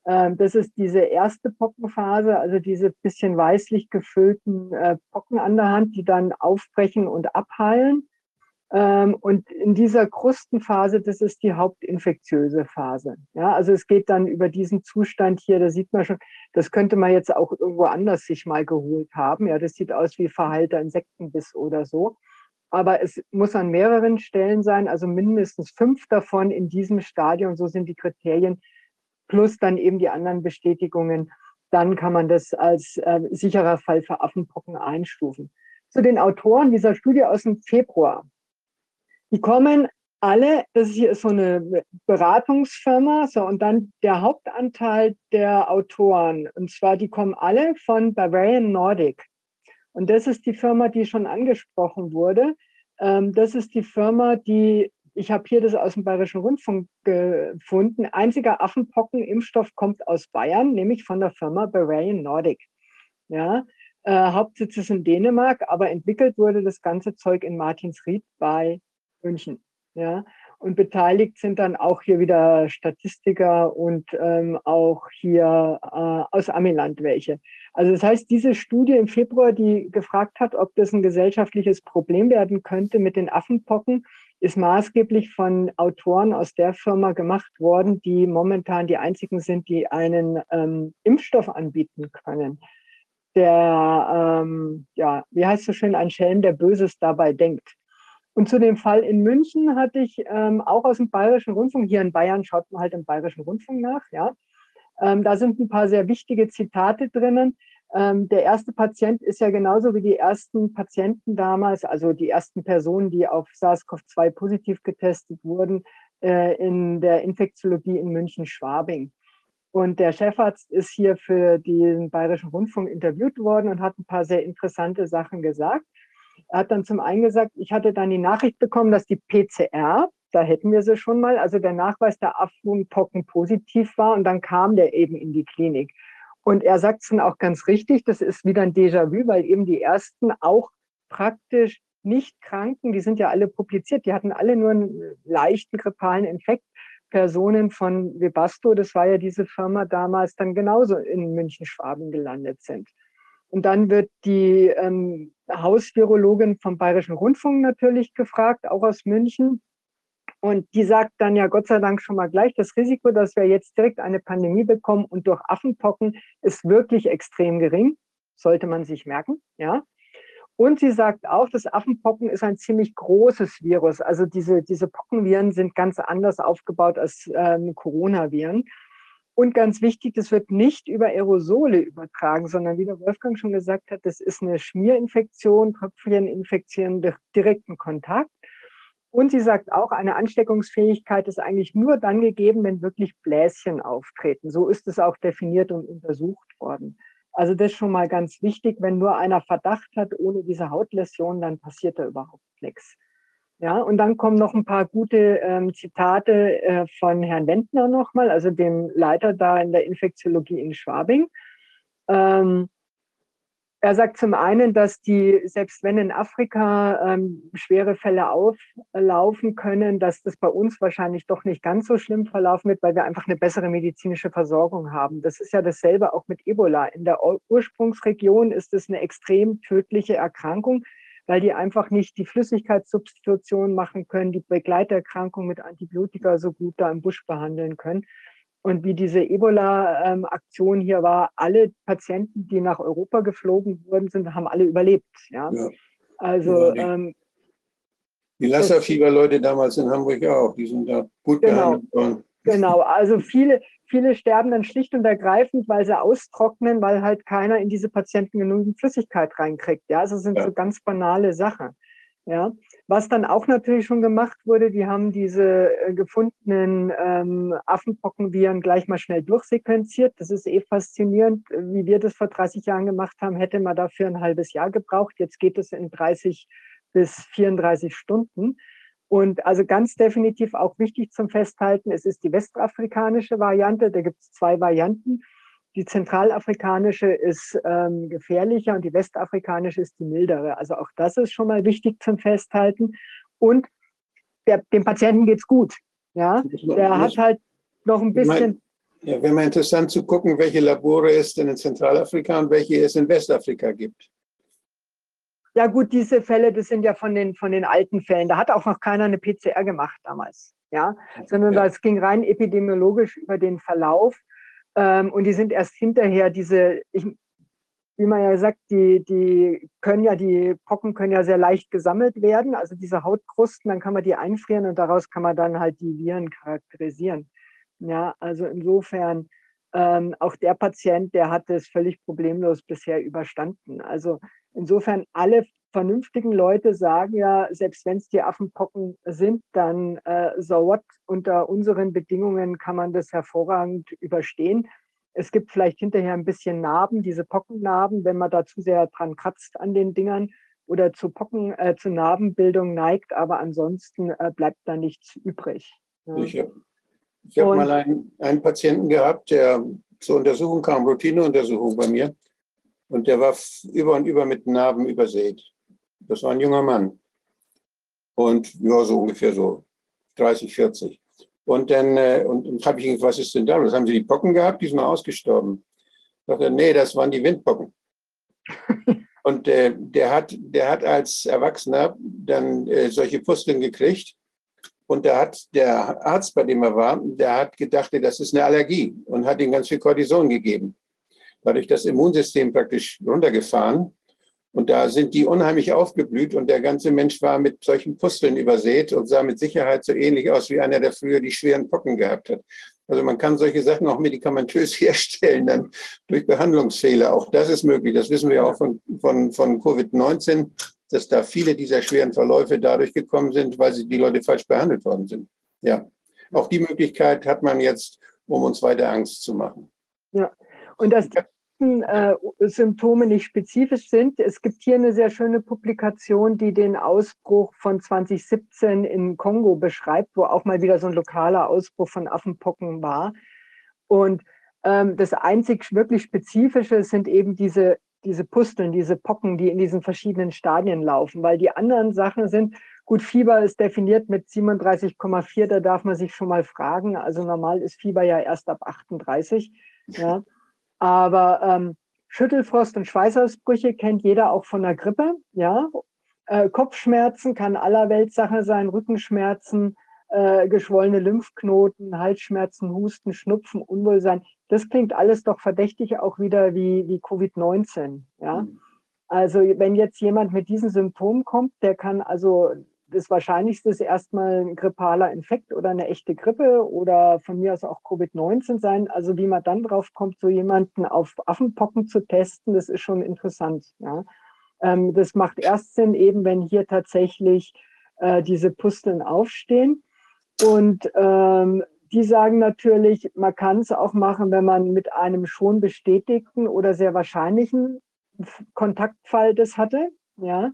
Ähm, das ist diese erste Pockenphase, also diese bisschen weißlich gefüllten äh, Pocken an der Hand, die dann aufbrechen und abheilen. Ähm, und in dieser Krustenphase, das ist die hauptinfektiöse Phase. Ja, also es geht dann über diesen Zustand hier, da sieht man schon, das könnte man jetzt auch irgendwo anders sich mal geholt haben. Ja, das sieht aus wie verheilter Insektenbiss oder so. Aber es muss an mehreren Stellen sein, also mindestens fünf davon in diesem Stadium. So sind die Kriterien, plus dann eben die anderen Bestätigungen. Dann kann man das als äh, sicherer Fall für Affenpocken einstufen. Zu den Autoren dieser Studie aus dem Februar. Die kommen alle, das hier ist so eine Beratungsfirma, so und dann der Hauptanteil der Autoren, und zwar die kommen alle von Bavarian Nordic. Und das ist die Firma, die schon angesprochen wurde. Ähm, das ist die Firma, die, ich habe hier das aus dem Bayerischen Rundfunk gefunden, einziger Affenpockenimpfstoff kommt aus Bayern, nämlich von der Firma Bavarian Nordic. Ja, äh, Hauptsitz ist in Dänemark, aber entwickelt wurde das ganze Zeug in Martinsried bei München. Ja? Und beteiligt sind dann auch hier wieder Statistiker und ähm, auch hier äh, aus Amiland welche. Also das heißt, diese Studie im Februar, die gefragt hat, ob das ein gesellschaftliches Problem werden könnte mit den Affenpocken, ist maßgeblich von Autoren aus der Firma gemacht worden, die momentan die einzigen sind, die einen ähm, Impfstoff anbieten können. Der, ähm, ja, wie heißt so schön, ein Schelm, der Böses dabei denkt. Und zu dem Fall in München hatte ich ähm, auch aus dem Bayerischen Rundfunk, hier in Bayern schaut man halt im Bayerischen Rundfunk nach, ja. Ähm, da sind ein paar sehr wichtige Zitate drinnen. Ähm, der erste Patient ist ja genauso wie die ersten Patienten damals, also die ersten Personen, die auf SARS-CoV-2 positiv getestet wurden, äh, in der Infektiologie in München-Schwabing. Und der Chefarzt ist hier für den Bayerischen Rundfunk interviewt worden und hat ein paar sehr interessante Sachen gesagt. Er hat dann zum einen gesagt, ich hatte dann die Nachricht bekommen, dass die PCR, da hätten wir sie schon mal, also der Nachweis der Affenpocken positiv war und dann kam der eben in die Klinik. Und er sagt es dann auch ganz richtig, das ist wieder ein Déjà-vu, weil eben die ersten auch praktisch nicht Kranken, die sind ja alle publiziert, die hatten alle nur einen leichten grippalen Infekt. Personen von Webasto, das war ja diese Firma damals, dann genauso in München-Schwaben gelandet sind. Und dann wird die ähm, Hausvirologin vom Bayerischen Rundfunk natürlich gefragt, auch aus München. Und die sagt dann ja Gott sei Dank schon mal gleich, das Risiko, dass wir jetzt direkt eine Pandemie bekommen und durch Affenpocken ist wirklich extrem gering. Sollte man sich merken, ja. Und sie sagt auch, das Affenpocken ist ein ziemlich großes Virus. Also diese, diese Pockenviren sind ganz anders aufgebaut als ähm, Coronaviren. Und ganz wichtig, das wird nicht über Aerosole übertragen, sondern wie der Wolfgang schon gesagt hat, das ist eine Schmierinfektion, Tröpfcheninfektion durch direkten Kontakt. Und sie sagt auch, eine Ansteckungsfähigkeit ist eigentlich nur dann gegeben, wenn wirklich Bläschen auftreten. So ist es auch definiert und untersucht worden. Also das ist schon mal ganz wichtig. Wenn nur einer Verdacht hat, ohne diese Hautläsion, dann passiert da überhaupt nichts. Ja, und dann kommen noch ein paar gute ähm, Zitate äh, von Herrn Wendner nochmal, also dem Leiter da in der Infektiologie in Schwabing. Ähm, er sagt zum einen, dass die, selbst wenn in Afrika ähm, schwere Fälle auflaufen können, dass das bei uns wahrscheinlich doch nicht ganz so schlimm verlaufen wird, weil wir einfach eine bessere medizinische Versorgung haben. Das ist ja dasselbe auch mit Ebola. In der Ursprungsregion ist es eine extrem tödliche Erkrankung, weil die einfach nicht die Flüssigkeitssubstitution machen können, die Begleiterkrankung mit Antibiotika so gut da im Busch behandeln können. Und wie diese Ebola-Aktion hier war, alle Patienten, die nach Europa geflogen wurden sind, haben alle überlebt. Ja, ja. also ähm, die Lassa-Fieber-Leute damals in Hamburg auch, die sind da gut genau, behandelt worden. Genau, also viele, viele sterben dann schlicht und ergreifend, weil sie austrocknen, weil halt keiner in diese Patienten genügend Flüssigkeit reinkriegt. Ja, also sind ja. so ganz banale Sachen. Ja, was dann auch natürlich schon gemacht wurde, die haben diese äh, gefundenen ähm, Affenpockenviren gleich mal schnell durchsequenziert. Das ist eh faszinierend. Wie wir das vor 30 Jahren gemacht haben, hätte man dafür ein halbes Jahr gebraucht. Jetzt geht es in 30 bis 34 Stunden. Und also ganz definitiv auch wichtig zum Festhalten, es ist die westafrikanische Variante. Da gibt es zwei Varianten. Die zentralafrikanische ist ähm, gefährlicher und die westafrikanische ist die mildere. Also auch das ist schon mal wichtig zum Festhalten. Und der, dem Patienten geht's gut. Ja, der hat halt noch ein bisschen. Ja, wäre mal interessant zu gucken, welche Labore es denn in Zentralafrika und welche es in Westafrika gibt. Ja, gut, diese Fälle, das sind ja von den, von den alten Fällen. Da hat auch noch keiner eine PCR gemacht damals. Ja, sondern ja. das ging rein epidemiologisch über den Verlauf. Ähm, und die sind erst hinterher diese, ich, wie man ja sagt, die, die können ja, die Pocken können ja sehr leicht gesammelt werden, also diese Hautkrusten, dann kann man die einfrieren und daraus kann man dann halt die Viren charakterisieren. Ja, also insofern, ähm, auch der Patient, der hat es völlig problemlos bisher überstanden. Also insofern alle vernünftigen Leute sagen ja, selbst wenn es die Affenpocken sind, dann äh, so what, unter unseren Bedingungen kann man das hervorragend überstehen. Es gibt vielleicht hinterher ein bisschen Narben, diese Pockennarben, wenn man da zu sehr dran kratzt an den Dingern oder zu Pocken, äh, zu Narbenbildung neigt, aber ansonsten äh, bleibt da nichts übrig. Ja. Ich habe hab mal einen, einen Patienten gehabt, der zur Untersuchung kam, Routineuntersuchung bei mir, und der war über und über mit Narben übersät. Das war ein junger Mann. Und ja, so ungefähr so 30, 40. Und dann äh, und, und habe ich ihn was ist denn da? Was haben Sie die Pocken gehabt? Die sind mal ausgestorben. Ich dachte, nee, das waren die Windpocken. und äh, der, hat, der hat als Erwachsener dann äh, solche Pusteln gekriegt. Und da hat der Arzt, bei dem er war, der hat gedacht, das ist eine Allergie und hat ihm ganz viel Cortison gegeben. Dadurch das Immunsystem praktisch runtergefahren. Und da sind die unheimlich aufgeblüht und der ganze Mensch war mit solchen Pusteln übersät und sah mit Sicherheit so ähnlich aus wie einer, der früher die schweren Pocken gehabt hat. Also man kann solche Sachen auch medikamentös herstellen, dann durch Behandlungsfehler. Auch das ist möglich. Das wissen wir auch von, von, von Covid-19, dass da viele dieser schweren Verläufe dadurch gekommen sind, weil sie die Leute falsch behandelt worden sind. Ja, auch die Möglichkeit hat man jetzt, um uns weiter Angst zu machen. Ja, und das, äh, Symptome nicht spezifisch sind. Es gibt hier eine sehr schöne Publikation, die den Ausbruch von 2017 in Kongo beschreibt, wo auch mal wieder so ein lokaler Ausbruch von Affenpocken war. Und ähm, das einzig wirklich Spezifische sind eben diese, diese Pusteln, diese Pocken, die in diesen verschiedenen Stadien laufen, weil die anderen Sachen sind, gut, Fieber ist definiert mit 37,4, da darf man sich schon mal fragen. Also normal ist Fieber ja erst ab 38. Ja. Aber ähm, Schüttelfrost und Schweißausbrüche kennt jeder auch von der Grippe. Ja? Äh, Kopfschmerzen kann aller Weltsache sein, Rückenschmerzen, äh, geschwollene Lymphknoten, Halsschmerzen, Husten, Schnupfen, Unwohlsein. Das klingt alles doch verdächtig auch wieder wie, wie Covid-19. Ja? Mhm. Also wenn jetzt jemand mit diesen Symptomen kommt, der kann also das Wahrscheinlichste ist erstmal ein grippaler Infekt oder eine echte Grippe oder von mir aus auch Covid-19 sein. Also wie man dann drauf kommt, so jemanden auf Affenpocken zu testen, das ist schon interessant. Ja. Ähm, das macht erst Sinn, eben wenn hier tatsächlich äh, diese Pusteln aufstehen. Und ähm, die sagen natürlich, man kann es auch machen, wenn man mit einem schon bestätigten oder sehr wahrscheinlichen Kontaktfall das hatte. Ja.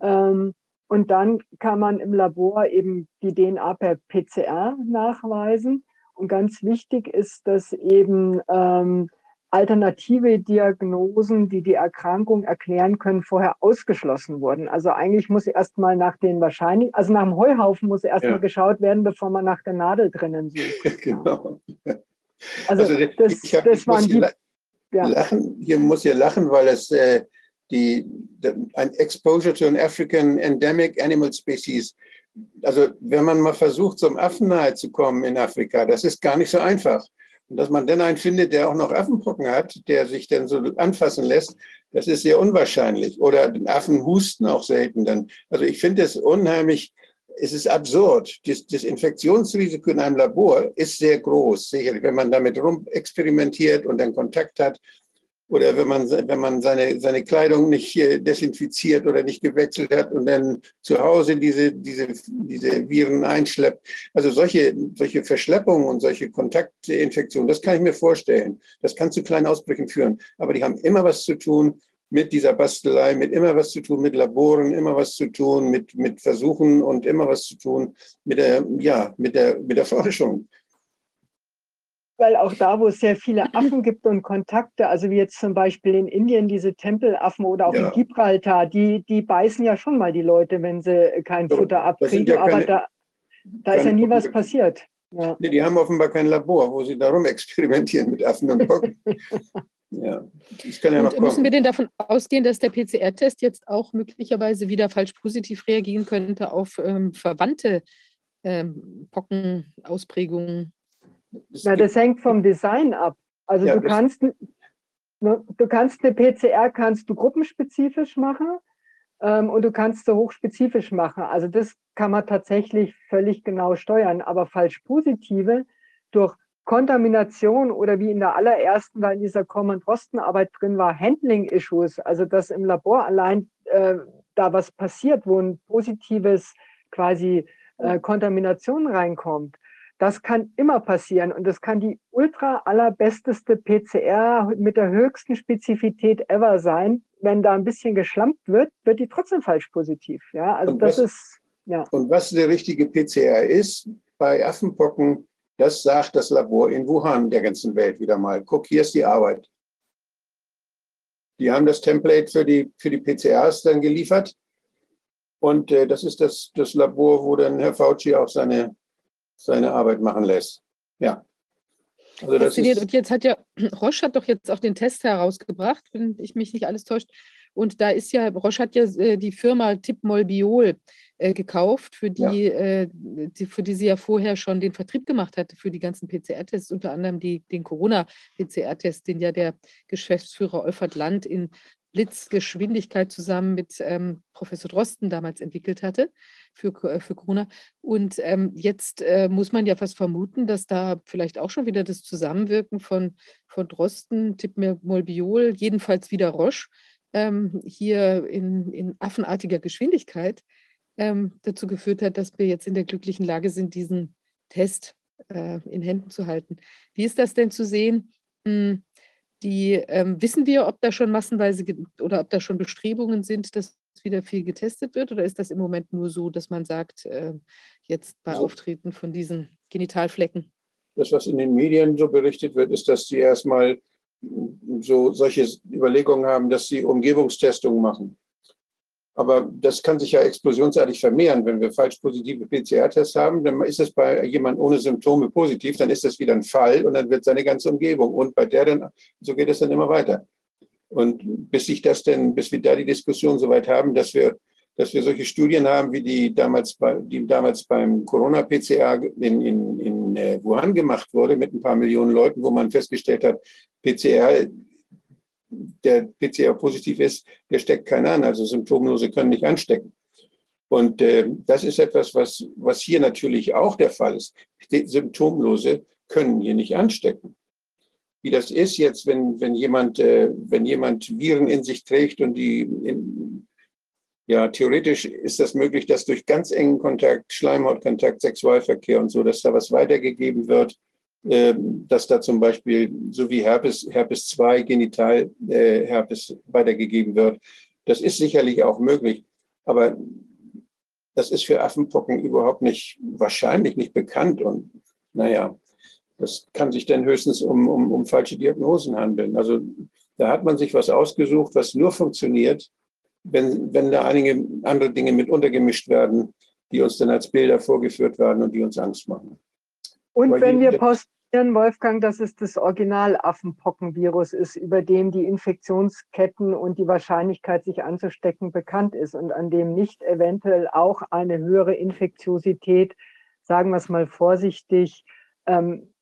Ähm, und dann kann man im Labor eben die DNA per PCR nachweisen. Und ganz wichtig ist, dass eben ähm, alternative Diagnosen, die die Erkrankung erklären können, vorher ausgeschlossen wurden. Also eigentlich muss erstmal nach den wahrscheinlich, also nach dem Heuhaufen muss erstmal ja. geschaut werden, bevor man nach der Nadel drinnen sucht. genau. Also, also das, hab, das waren die. Ja. Lachen, hier muss ja lachen, weil es äh, die, ein Exposure to an African Endemic Animal Species. Also wenn man mal versucht, zum Affen nahe zu kommen in Afrika, das ist gar nicht so einfach. Und dass man dann einen findet, der auch noch Affenpocken hat, der sich dann so anfassen lässt, das ist sehr unwahrscheinlich. Oder Affen husten auch selten dann. Also ich finde es unheimlich, es ist absurd. Das, das, Infektionsrisiko in einem Labor ist sehr groß, sicherlich, wenn man damit rum experimentiert und dann Kontakt hat oder wenn man, wenn man seine, seine Kleidung nicht desinfiziert oder nicht gewechselt hat und dann zu Hause diese, diese, diese Viren einschleppt. Also solche, solche Verschleppungen und solche Kontaktinfektionen, das kann ich mir vorstellen. Das kann zu kleinen Ausbrüchen führen. Aber die haben immer was zu tun mit dieser Bastelei, mit immer was zu tun mit Laboren, immer was zu tun mit, mit Versuchen und immer was zu tun mit der, ja, mit der, mit der Forschung weil auch da, wo es sehr viele Affen gibt und Kontakte, also wie jetzt zum Beispiel in Indien diese Tempelaffen oder auch ja. in Gibraltar, die, die beißen ja schon mal die Leute, wenn sie kein so, Futter abkriegen, ja aber da, da ist ja nie was passiert. Ja. Nee, die haben offenbar kein Labor, wo sie darum experimentieren mit Affen und Pocken. ja, das kann ja und noch kommen. Müssen wir denn davon ausgehen, dass der PCR-Test jetzt auch möglicherweise wieder falsch positiv reagieren könnte auf ähm, verwandte ähm, Pockenausprägungen? Na, das hängt vom Design ab. Also ja, du kannst, ne, du kannst eine PCR kannst du gruppenspezifisch machen ähm, und du kannst sie hochspezifisch machen. Also das kann man tatsächlich völlig genau steuern. Aber falsch positive durch Kontamination oder wie in der allerersten, weil in dieser Common Drosten Arbeit drin war, Handling Issues, also dass im Labor allein äh, da was passiert, wo ein positives quasi äh, Kontamination reinkommt das kann immer passieren und das kann die ultra allerbesteste PCR mit der höchsten Spezifität ever sein. Wenn da ein bisschen geschlampt wird, wird die trotzdem falsch positiv. Ja, also und das was, ist, ja. Und was der richtige PCR ist bei Affenpocken, das sagt das Labor in Wuhan der ganzen Welt wieder mal. Guck, hier ist die Arbeit. Die haben das Template für die, für die PCRs dann geliefert. Und äh, das ist das, das Labor, wo dann Herr Fauci auch seine seine Arbeit machen lässt. Ja. Also das ist und jetzt hat ja, Roche hat doch jetzt auch den Test herausgebracht, wenn ich mich nicht alles täuscht. Und da ist ja, Roche hat ja äh, die Firma Tipmolbiol äh, gekauft, für die, ja. äh, die, für die sie ja vorher schon den Vertrieb gemacht hatte, für die ganzen PCR-Tests, unter anderem die, den Corona-PCR-Test, den ja der Geschäftsführer Olfert Land in Blitzgeschwindigkeit zusammen mit ähm, Professor Drosten damals entwickelt hatte für, äh, für Corona. Und ähm, jetzt äh, muss man ja fast vermuten, dass da vielleicht auch schon wieder das Zusammenwirken von, von Drosten, Tipmolbiol, jedenfalls wieder Roche, ähm, hier in, in affenartiger Geschwindigkeit ähm, dazu geführt hat, dass wir jetzt in der glücklichen Lage sind, diesen Test äh, in Händen zu halten. Wie ist das denn zu sehen? Hm, die ähm, wissen wir, ob da schon massenweise oder ob da schon Bestrebungen sind, dass wieder viel getestet wird? Oder ist das im Moment nur so, dass man sagt, äh, jetzt bei also, Auftreten von diesen Genitalflecken? Das, was in den Medien so berichtet wird, ist, dass sie erstmal so solche Überlegungen haben, dass sie Umgebungstestungen machen. Aber das kann sich ja explosionsartig vermehren. Wenn wir falsch positive PCR-Tests haben, dann ist es bei jemand ohne Symptome positiv, dann ist das wieder ein Fall und dann wird seine ganze Umgebung. Und bei der dann, so geht es dann immer weiter. Und bis sich das denn, bis wir da die Diskussion soweit haben, dass wir, dass wir solche Studien haben, wie die damals, bei, die damals beim Corona-PCR in, in, in äh, Wuhan gemacht wurde, mit ein paar Millionen Leuten, wo man festgestellt hat, PCR der PCR positiv ist, der steckt keiner an. Also Symptomlose können nicht anstecken. Und äh, das ist etwas, was, was hier natürlich auch der Fall ist. Die Symptomlose können hier nicht anstecken. Wie das ist jetzt, wenn, wenn, jemand, äh, wenn jemand Viren in sich trägt und die in, Ja, theoretisch ist das möglich, dass durch ganz engen Kontakt, Schleimhautkontakt, Sexualverkehr und so, dass da was weitergegeben wird, dass da zum Beispiel so wie Herpes, Herpes 2, Genitalherpes äh, weitergegeben wird. Das ist sicherlich auch möglich, aber das ist für Affenpocken überhaupt nicht, wahrscheinlich nicht bekannt und naja, das kann sich dann höchstens um, um, um falsche Diagnosen handeln. Also da hat man sich was ausgesucht, was nur funktioniert, wenn, wenn da einige andere Dinge mit untergemischt werden, die uns dann als Bilder vorgeführt werden und die uns Angst machen. Und Aber wenn wir postieren, Wolfgang, dass es das Original-Affenpockenvirus ist, über dem die Infektionsketten und die Wahrscheinlichkeit, sich anzustecken, bekannt ist und an dem nicht eventuell auch eine höhere Infektiosität, sagen wir es mal vorsichtig, ähm,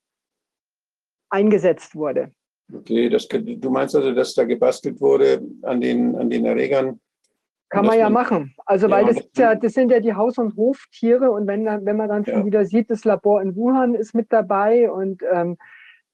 eingesetzt wurde. Okay, das, du meinst also, dass da gebastelt wurde an den, an den Erregern? Kann man ja machen. Also, ja, weil das, ja, das sind ja die Haus- und Hoftiere und wenn, wenn man dann schon ja. wieder sieht, das Labor in Wuhan ist mit dabei und ähm,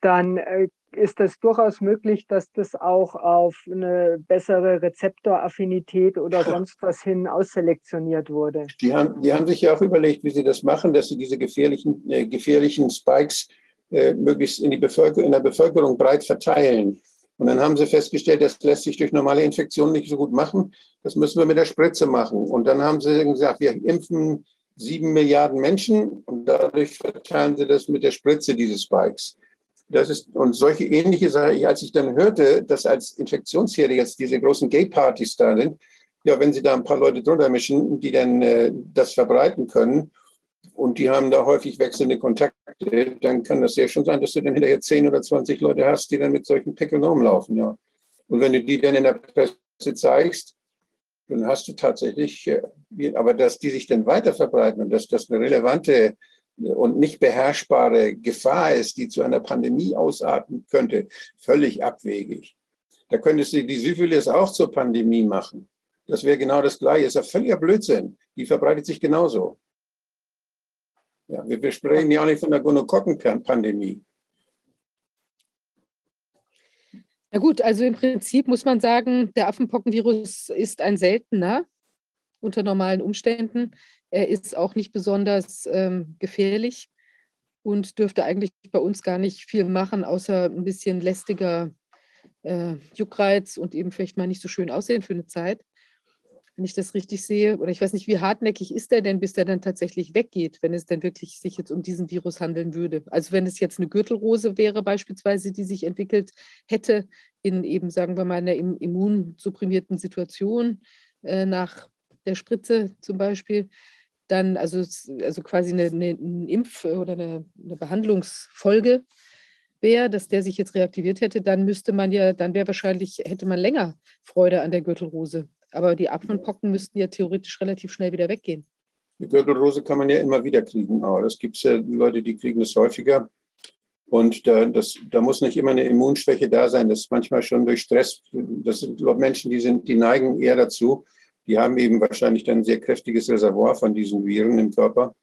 dann äh, ist es durchaus möglich, dass das auch auf eine bessere Rezeptoraffinität oder sonst was hin ausselektioniert wurde. Die haben, die haben sich ja auch überlegt, wie sie das machen, dass sie diese gefährlichen, äh, gefährlichen Spikes äh, möglichst in, die Bevölkerung, in der Bevölkerung breit verteilen. Und dann haben sie festgestellt, das lässt sich durch normale Infektionen nicht so gut machen. Das müssen wir mit der Spritze machen. Und dann haben sie gesagt, wir impfen sieben Milliarden Menschen und dadurch verteilen sie das mit der Spritze, diese Spikes. Das ist, und solche ähnliche Sachen, als ich dann hörte, dass als Infektionsherde jetzt diese großen Gay-Partys da sind, ja, wenn sie da ein paar Leute drunter mischen, die dann äh, das verbreiten können, und die haben da häufig wechselnde Kontakte, dann kann das ja schon sein, dass du dann hinterher 10 oder 20 Leute hast, die dann mit solchen Pickeln rumlaufen. Ja. Und wenn du die dann in der Presse zeigst, dann hast du tatsächlich, äh, aber dass die sich dann weiter verbreiten und dass das eine relevante und nicht beherrschbare Gefahr ist, die zu einer Pandemie ausarten könnte, völlig abwegig. Da könntest du die Syphilis auch zur Pandemie machen. Das wäre genau das Gleiche. Das ist ja völliger Blödsinn. Die verbreitet sich genauso. Ja, wir sprechen ja auch nicht von der Gonokokkenpandemie. Na gut, also im Prinzip muss man sagen, der Affenpockenvirus ist ein seltener unter normalen Umständen. Er ist auch nicht besonders ähm, gefährlich und dürfte eigentlich bei uns gar nicht viel machen, außer ein bisschen lästiger äh, Juckreiz und eben vielleicht mal nicht so schön aussehen für eine Zeit wenn ich das richtig sehe. Oder ich weiß nicht, wie hartnäckig ist der denn, bis der dann tatsächlich weggeht, wenn es denn wirklich sich jetzt um diesen Virus handeln würde. Also wenn es jetzt eine Gürtelrose wäre beispielsweise, die sich entwickelt hätte in eben, sagen wir mal, einer immunsupprimierten Situation äh, nach der Spritze zum Beispiel, dann also, also quasi eine, eine, eine Impf- oder eine, eine Behandlungsfolge wäre, dass der sich jetzt reaktiviert hätte, dann müsste man ja, dann wäre wahrscheinlich, hätte man länger Freude an der Gürtelrose. Aber die Apfelpocken müssten ja theoretisch relativ schnell wieder weggehen. Die Gürtelrose kann man ja immer wieder kriegen. Aber es gibt ja Leute, die kriegen es häufiger. Und da, das, da muss nicht immer eine Immunschwäche da sein. Das ist manchmal schon durch Stress. Das sind Menschen, die, sind, die neigen eher dazu. Die haben eben wahrscheinlich dann ein sehr kräftiges Reservoir von diesen Viren im Körper.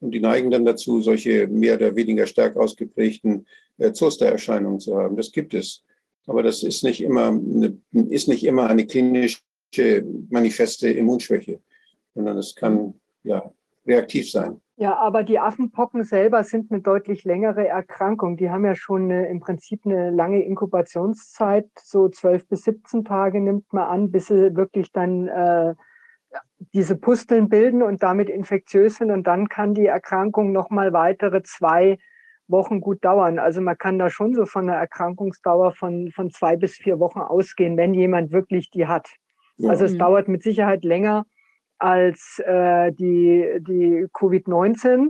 Und die neigen dann dazu, solche mehr oder weniger stark ausgeprägten äh, Zostererscheinungen zu haben. Das gibt es. Aber das ist nicht immer eine, ist nicht immer eine klinische manifeste Immunschwäche, sondern es kann ja reaktiv sein. Ja, aber die Affenpocken selber sind eine deutlich längere Erkrankung. Die haben ja schon eine, im Prinzip eine lange Inkubationszeit, so 12 bis 17 Tage nimmt man an, bis sie wirklich dann äh, diese Pusteln bilden und damit infektiös sind. Und dann kann die Erkrankung nochmal weitere zwei Wochen gut dauern. Also man kann da schon so von einer Erkrankungsdauer von, von zwei bis vier Wochen ausgehen, wenn jemand wirklich die hat. Also es mhm. dauert mit Sicherheit länger als äh, die, die Covid-19.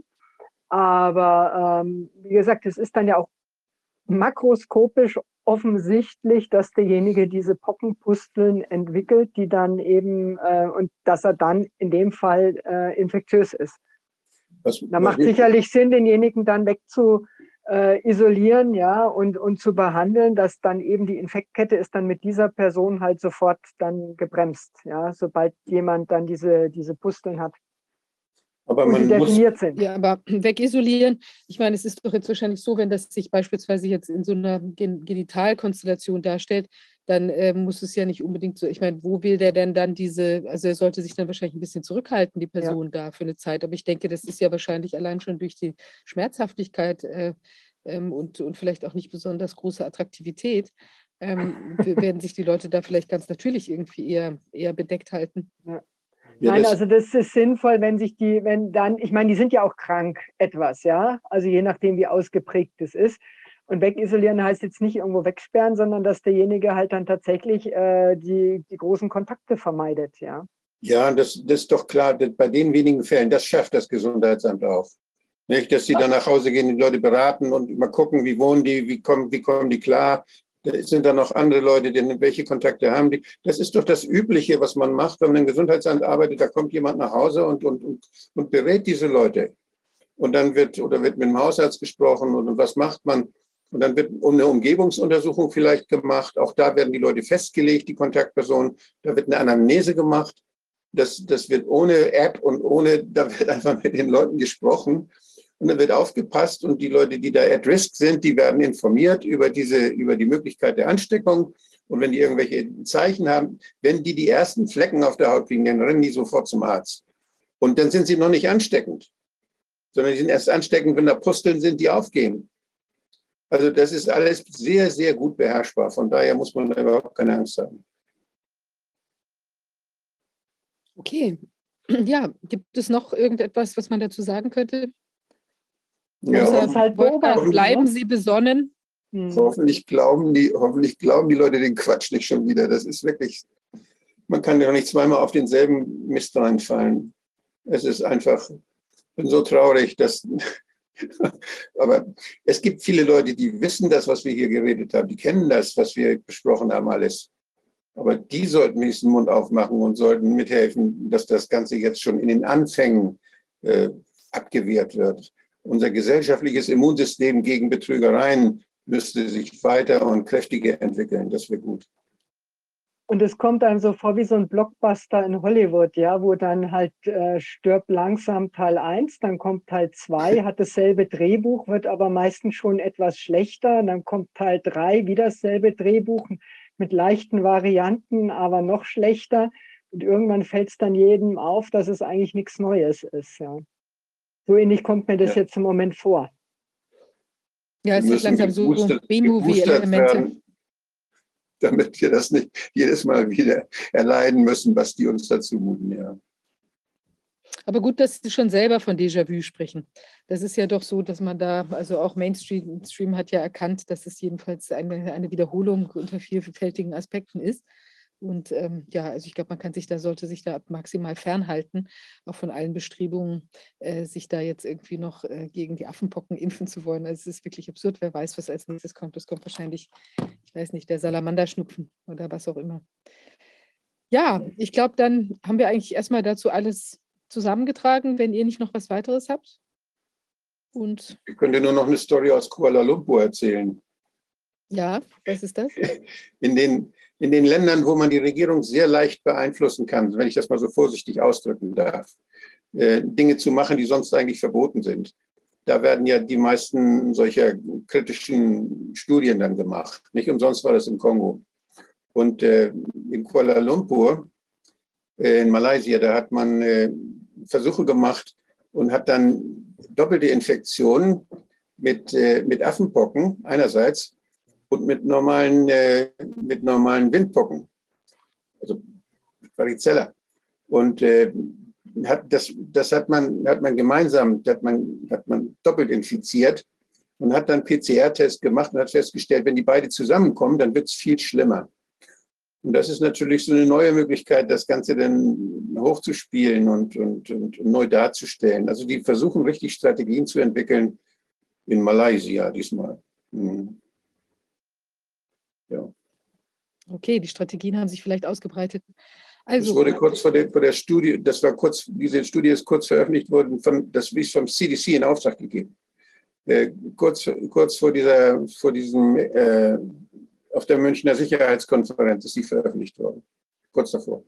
Aber ähm, wie gesagt, es ist dann ja auch makroskopisch offensichtlich, dass derjenige diese Pockenpusteln entwickelt, die dann eben äh, und dass er dann in dem Fall äh, infektiös ist. Was, da macht sicherlich Sinn, denjenigen dann wegzu, äh, isolieren, ja, und, und zu behandeln, dass dann eben die Infektkette ist dann mit dieser Person halt sofort dann gebremst, ja, sobald jemand dann diese, diese Pusteln hat. Aber man definiert muss, sind. Ja, aber wegisolieren, ich meine, es ist doch jetzt wahrscheinlich so, wenn das sich beispielsweise jetzt in so einer Genitalkonstellation darstellt, dann äh, muss es ja nicht unbedingt so, ich meine, wo will der denn dann diese, also er sollte sich dann wahrscheinlich ein bisschen zurückhalten, die Person ja. da für eine Zeit, aber ich denke, das ist ja wahrscheinlich allein schon durch die Schmerzhaftigkeit äh, ähm, und, und vielleicht auch nicht besonders große Attraktivität, ähm, werden sich die Leute da vielleicht ganz natürlich irgendwie eher, eher bedeckt halten. Ja. Ja, Nein, also das ist sinnvoll, wenn sich die, wenn dann, ich meine, die sind ja auch krank etwas, ja, also je nachdem, wie ausgeprägt es ist. Und wegisolieren heißt jetzt nicht irgendwo wegsperren, sondern dass derjenige halt dann tatsächlich äh, die, die großen Kontakte vermeidet, ja. Ja, das, das ist doch klar, bei den wenigen Fällen, das schafft das Gesundheitsamt auch. Nicht, dass sie dann nach Hause gehen, die Leute beraten und mal gucken, wie wohnen die, wie kommen, wie kommen die klar, sind da noch andere Leute, die, welche Kontakte haben die? Das ist doch das Übliche, was man macht, wenn man im Gesundheitsamt arbeitet. Da kommt jemand nach Hause und, und, und, und berät diese Leute. Und dann wird, oder wird mit dem Hausarzt gesprochen und, und was macht man? Und dann wird eine Umgebungsuntersuchung vielleicht gemacht. Auch da werden die Leute festgelegt, die Kontaktpersonen. Da wird eine Anamnese gemacht. Das, das wird ohne App und ohne, da wird einfach mit den Leuten gesprochen. Und dann wird aufgepasst und die Leute, die da at risk sind, die werden informiert über diese, über die Möglichkeit der Ansteckung. Und wenn die irgendwelche Zeichen haben, wenn die die ersten Flecken auf der Haut kriegen, dann rennen die sofort zum Arzt. Und dann sind sie noch nicht ansteckend, sondern die sind erst ansteckend, wenn da Pusteln sind, die aufgehen. Also das ist alles sehr, sehr gut beherrschbar. Von daher muss man da überhaupt keine Angst haben. Okay. Ja, gibt es noch irgendetwas, was man dazu sagen könnte? Ja, das halt beobachten. Bleiben Sie besonnen. Hm. Hoffentlich glauben, die, hoffentlich glauben die Leute den Quatsch nicht schon wieder. Das ist wirklich, man kann ja nicht zweimal auf denselben Mist reinfallen. Es ist einfach, ich bin so traurig, dass, aber es gibt viele Leute, die wissen das, was wir hier geredet haben, die kennen das, was wir besprochen haben, alles. Aber die sollten wenigstens den Mund aufmachen und sollten mithelfen, dass das Ganze jetzt schon in den Anfängen äh, abgewehrt wird. Unser gesellschaftliches Immunsystem gegen Betrügereien müsste sich weiter und kräftiger entwickeln. Das wäre gut. Und es kommt einem so vor wie so ein Blockbuster in Hollywood, ja, wo dann halt äh, stirbt langsam Teil 1, dann kommt Teil 2, hat dasselbe Drehbuch, wird aber meistens schon etwas schlechter, dann kommt Teil 3, wieder dasselbe Drehbuch mit leichten Varianten, aber noch schlechter. Und irgendwann fällt es dann jedem auf, dass es eigentlich nichts Neues ist, ja. So ähnlich kommt mir das ja. jetzt im Moment vor. Ja, es ist langsam so B-Movie-Elemente. Damit wir das nicht jedes Mal wieder erleiden müssen, was die uns dazu muten, ja. Aber gut, dass Sie schon selber von Déjà-vu sprechen. Das ist ja doch so, dass man da, also auch Mainstream Stream hat ja erkannt, dass es jedenfalls eine, eine Wiederholung unter vielfältigen Aspekten ist. Und ähm, ja, also ich glaube, man kann sich da, sollte sich da maximal fernhalten, auch von allen Bestrebungen, äh, sich da jetzt irgendwie noch äh, gegen die Affenpocken impfen zu wollen. Also es ist wirklich absurd, wer weiß, was als nächstes kommt. Es kommt wahrscheinlich, ich weiß nicht, der Salamanderschnupfen oder was auch immer. Ja, ich glaube, dann haben wir eigentlich erstmal dazu alles zusammengetragen, wenn ihr nicht noch was weiteres habt. Und ich könnte nur noch eine Story aus Kuala Lumpur erzählen. Ja, was ist das? In den in den Ländern, wo man die Regierung sehr leicht beeinflussen kann, wenn ich das mal so vorsichtig ausdrücken darf, äh, Dinge zu machen, die sonst eigentlich verboten sind. Da werden ja die meisten solcher kritischen Studien dann gemacht. Nicht umsonst war das im Kongo. Und äh, in Kuala Lumpur, äh, in Malaysia, da hat man äh, Versuche gemacht und hat dann doppelte Infektionen mit, äh, mit Affenpocken einerseits und mit normalen, äh, mit normalen Windpocken, also Varicella. Und äh, hat das, das hat man, hat man gemeinsam, hat man, hat man doppelt infiziert und hat dann PCR-Test gemacht und hat festgestellt, wenn die beide zusammenkommen, dann wird es viel schlimmer. Und das ist natürlich so eine neue Möglichkeit, das Ganze dann hochzuspielen und, und, und neu darzustellen. Also die versuchen richtig Strategien zu entwickeln in Malaysia diesmal. Mhm. Ja. Okay, die Strategien haben sich vielleicht ausgebreitet. Also, das wurde kurz vor der, vor der, Studie, das war kurz, diese Studie ist kurz veröffentlicht worden, von, das ist vom CDC in Auftrag gegeben. Äh, kurz, kurz vor dieser, vor diesem, äh, auf der Münchner Sicherheitskonferenz ist sie veröffentlicht worden. Kurz davor.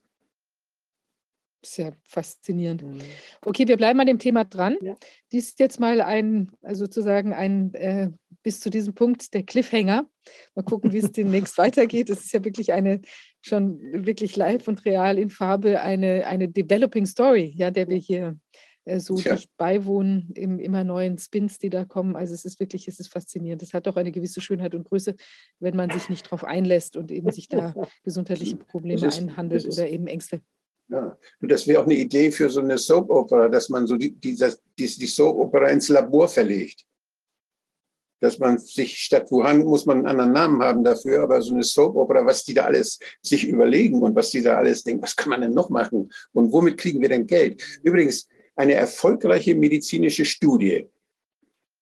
Sehr faszinierend. Mhm. Okay, wir bleiben an dem Thema dran. Ja. Dies ist jetzt mal ein, also sozusagen ein, äh, bis zu diesem Punkt der Cliffhanger. Mal gucken, wie es demnächst weitergeht. Es ist ja wirklich eine, schon wirklich live und real in Farbe, eine, eine Developing Story, ja, der wir hier äh, so ja. dicht beiwohnen im immer neuen Spins, die da kommen. Also es ist wirklich, es ist faszinierend. Es hat auch eine gewisse Schönheit und Größe, wenn man sich nicht darauf einlässt und eben sich da gesundheitliche Probleme ist, einhandelt oder eben Ängste. Ja, und das wäre auch eine Idee für so eine Soap-Opera, dass man so die, die, die, die Soap-Opera ins Labor verlegt. Dass man sich statt Wuhan muss man einen anderen Namen haben dafür, aber so eine Soap-Opera, was die da alles sich überlegen und was die da alles denken, was kann man denn noch machen und womit kriegen wir denn Geld? Übrigens, eine erfolgreiche medizinische Studie,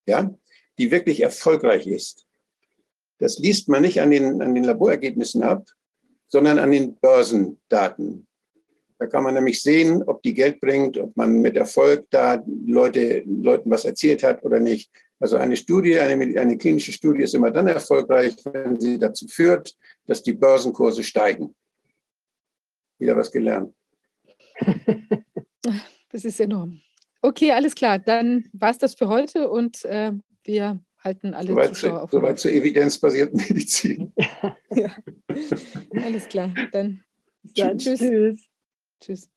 ja, die wirklich erfolgreich ist, das liest man nicht an den, an den Laborergebnissen ab, sondern an den Börsendaten. Da kann man nämlich sehen, ob die Geld bringt, ob man mit Erfolg da Leute, Leuten was erzählt hat oder nicht. Also eine Studie, eine, eine klinische Studie ist immer dann erfolgreich, wenn sie dazu führt, dass die Börsenkurse steigen. Wieder was gelernt. Das ist enorm. Okay, alles klar. Dann war es das für heute und äh, wir halten alle soweit Zuschauer auf. Soweit zur evidenzbasierten Medizin. ja. Alles klar. Dann, Dann tschüss. tschüss. Tschüss.